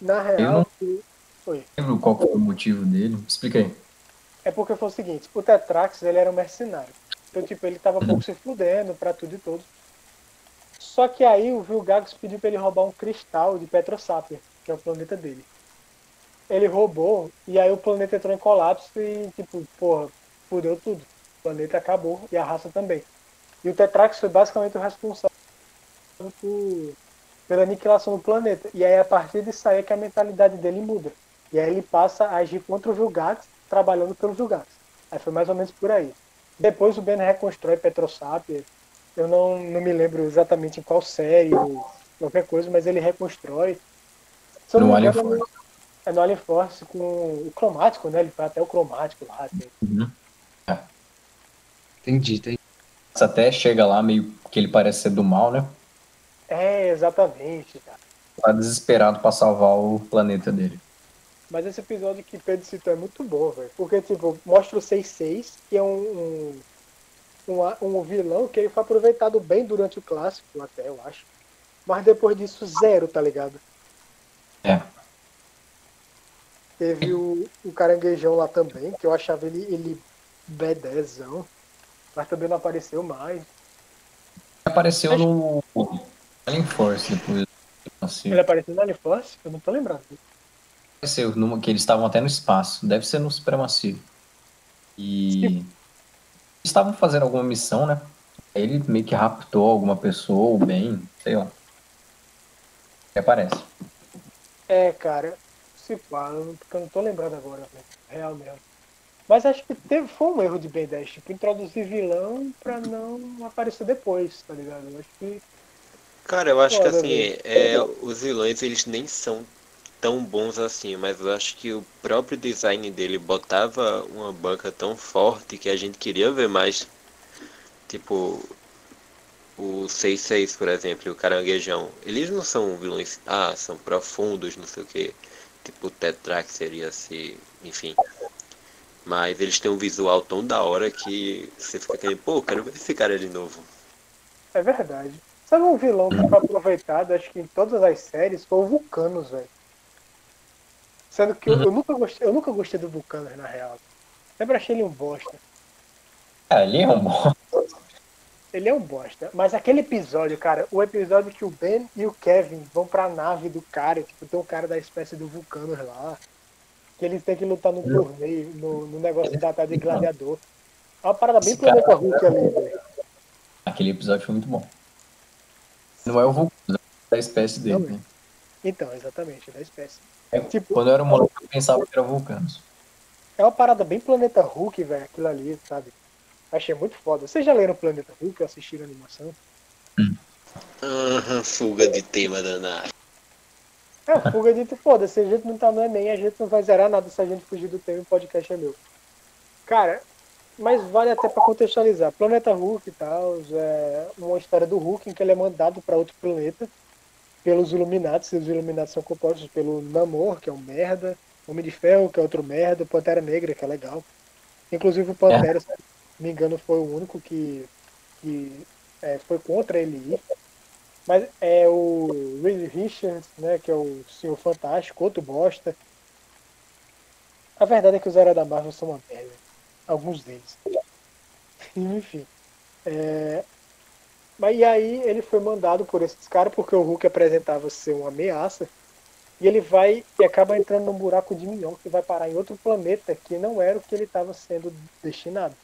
Na Eu real, não- o- Oi. Lembro qual foi o motivo dele? Explica aí. É porque foi o seguinte, o Tetrax ele era um mercenário. Então, tipo, ele tava pouco se fudendo pra tudo e todos. Só que aí o Vilgax pediu pra ele roubar um cristal de Petrosapier, que é o planeta dele. Ele roubou, e aí o planeta entrou em colapso e, tipo, porra, fudeu tudo. O planeta acabou e a raça também. E o Tetrax foi basicamente o responsável por- pela aniquilação do planeta. E aí, a partir disso aí é que a mentalidade dele muda. E aí ele passa a agir contra o Vilgax, trabalhando pelo Vilgax. Aí foi mais ou menos por aí. Depois o Ben reconstrói Petrosapier. Eu não, não me lembro exatamente em qual série ou qualquer coisa, mas ele reconstrói. Se não me Alien Force. É no Alien Force com o cromático, né? Ele foi até o cromático lá. tem- Uhum. Entendi, entendi. Até chega lá meio que ele parece ser do mal, né? É, exatamente, cara. Tá desesperado pra salvar o planeta dele. Mas esse episódio que Pedro citou é muito bom, velho. Porque, tipo, mostra o 6-6, que é um, um, um, um vilão que ele foi aproveitado bem durante o clássico, até, eu acho. Mas depois disso, zero, tá ligado? É. Teve o, o caranguejão lá também, que eu achava ele, ele B10zão. Mas também não apareceu mais. Apareceu no Alien Force depois. Assim. Ele apareceu no Alien Force? Eu não tô lembrando. Apareceu, numa, que eles estavam até no espaço. Deve ser no Supremacia. E. Estavam fazendo alguma missão, né? Ele meio que raptou alguma pessoa, ou bem, sei lá. E aparece. É, cara, se fala, porque eu não tô lembrando agora, velho. Real mesmo. Mas acho que teve, foi um erro de Ben 10, tipo, introduzir vilão pra não aparecer depois, tá ligado? Eu acho que. Cara, eu acho que assim, é, os vilões eles nem são tão bons assim, mas eu acho que o próprio design dele botava uma banca tão forte que a gente queria ver mais. Tipo, o 6-6, por exemplo, e o caranguejão. Eles não são vilões, ah, são profundos, não sei o que. Tipo, o Tetrax seria assim, enfim. Mas eles têm um visual tão da hora que você fica querendo, pô, quero ver esse cara de novo. É verdade. Sabe um vilão que foi aproveitado, acho que em todas as séries, foi o Vulcanos, velho. Sendo que eu, eu nunca gostei, eu nunca gostei do Vulcanos, na real. Sempre achei ele um bosta. É, ele é um bom. Ele é um bosta. Mas aquele episódio, cara, o episódio que o Ben e o Kevin vão pra nave do cara, tipo, tem um cara da espécie do Vulcanos lá. Que eles têm que lutar no torneio, no, no negócio da tarde de gladiador. É uma parada bem Esse cara- planeta Hulk ali, velho. Aquele episódio foi muito bom. Não é o Vulcano, é da espécie dele. É. né? Então, exatamente, da espécie. É, Tipo- Quando eu era moleque, eu pensava que era vulcanos. É uma parada bem Planeta Hulk, velho, aquilo ali, sabe? Achei muito foda. Vocês já leram Planeta Hulk ou assistiram a animação? Aham, fuga de tema danado. É, fuga de foda, se a gente não tá no Enem, a gente não vai zerar nada se a gente fugir do tema e o podcast é meu. Cara, mas vale até pra contextualizar. Planeta Hulk e tal, é uma história do Hulk em que ele é mandado pra outro planeta pelos Illuminati. Os Illuminati são compostos pelo Namor, que é um merda, Homem de Ferro, que é outro merda, Pantera Negra, que é legal. Inclusive o Pantera, não me engano, foi o único que, que é, foi contra ele ir. Mas é o Reed Richards, né, que é o Senhor Fantástico, outro bosta. A verdade é que os heróis da Marvel são uma merda. Alguns deles. Enfim. É... Mas e aí ele foi mandado por esses caras porque o Hulk apresentava ser uma ameaça. E ele vai e acaba entrando num buraco de minhão que vai parar em outro planeta que não era o que ele estava sendo destinado.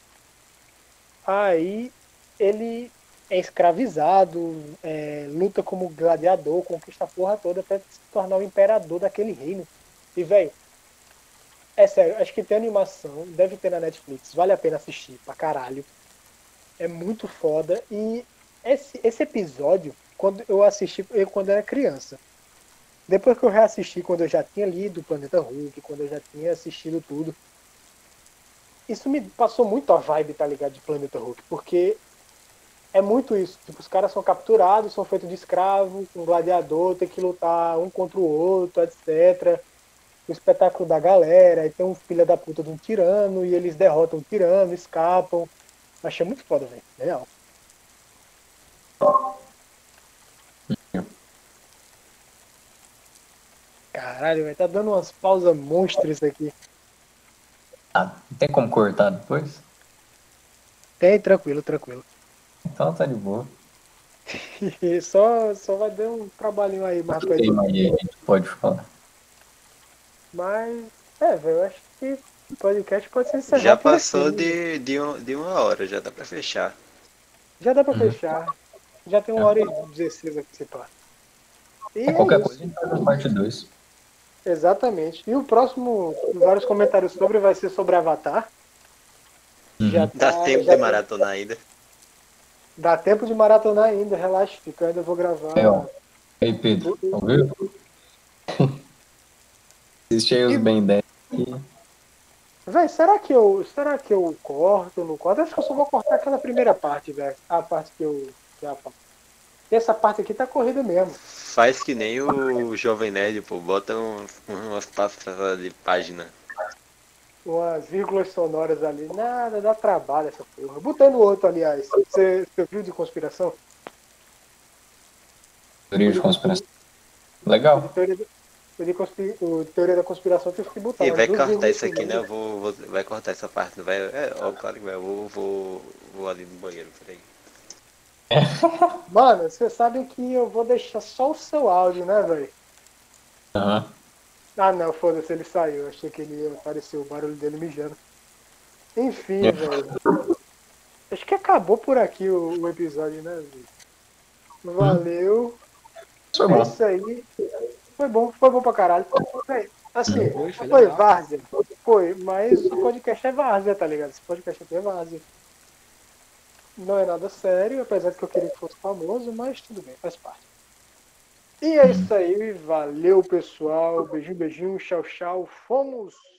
Aí ele é escravizado, é, luta como gladiador, conquista a porra toda até se tornar o imperador daquele reino. E, velho, é sério, acho que tem animação, deve ter na Netflix, vale a pena assistir pra caralho. É muito foda. E esse, esse episódio, quando eu assisti, eu quando era criança. Depois que eu reassisti, quando eu já tinha lido Planeta Hulk, quando eu já tinha assistido tudo, isso me passou muito a vibe, tá ligado, de Planeta Hulk, porque é muito isso. Tipo, os caras são capturados, são feitos de escravo, um gladiador, tem que lutar um contra o outro, etc. O espetáculo da galera, aí tem um filho da puta de um tirano, e eles derrotam o tirano, escapam. Achei muito foda, velho. Real. Caralho, velho, tá dando umas pausas monstras aqui. Ah, não tem como cortar depois? Tem, tranquilo, tranquilo. Então tá de boa. Só, só vai dar um trabalhinho aí editar. aí, a gente pode falar. Mas, é, velho, eu acho que o podcast pode ser encerrado Já passou aqui. de, de, um- de uma hora, já dá pra fechar. Já dá pra Uhum. fechar. Já tem uma hora e 16 aqui se pá. E É, é qualquer isso. coisa a gente faz na parte 2. Exatamente. E o próximo, vários comentários sobre, vai ser sobre Avatar. Já Dá tá- tempo já de maratona ainda. Dá tempo de maratonar ainda, relaxa, fica, ainda vou gravar. É, ó. E aí, Pedro, ouviu? Assiste aí os Ben 10 aqui. Véi, será que eu. Será que eu corto ou não corto? Acho que eu só vou cortar aquela primeira parte, velho. A parte que eu. Que é a parte. E essa parte aqui tá corrida mesmo. Faz que nem o Jovem Nerd, pô. Bota um, umas pastas de página. Umas vírgulas sonoras ali. Nada, dá trabalho essa porra. Botei no outro, aliás. Você, você viu de conspiração? Teoria de conspiração. Legal. Teoria, da- o de conspi- o teoria da conspiração tive que botar. E vai cortar isso aqui, né? Eu vou, vou- vai cortar essa parte, vai? É, ó, claro que vai. Eu vou, vou, vou ali no banheiro, peraí. Mano, vocês sabem que eu vou deixar só o seu áudio, né, velho? Aham. Ah, não, foda-se, ele saiu. Achei que ele ia aparecer o barulho dele mijando. Enfim, É. velho. Acho que acabou por aqui o, o episódio, né, velho? Valeu. Isso foi É bom. isso aí. Foi bom, foi bom pra caralho. Assim, Foi, várzea. Foi, mas o podcast é várzea, tá ligado? Esse podcast aqui é várzea. Não é nada sério, apesar de que eu queria que fosse famoso, mas tudo bem, faz parte. E é isso aí, valeu pessoal. Beijinho, beijinho, tchau, tchau. Fomos!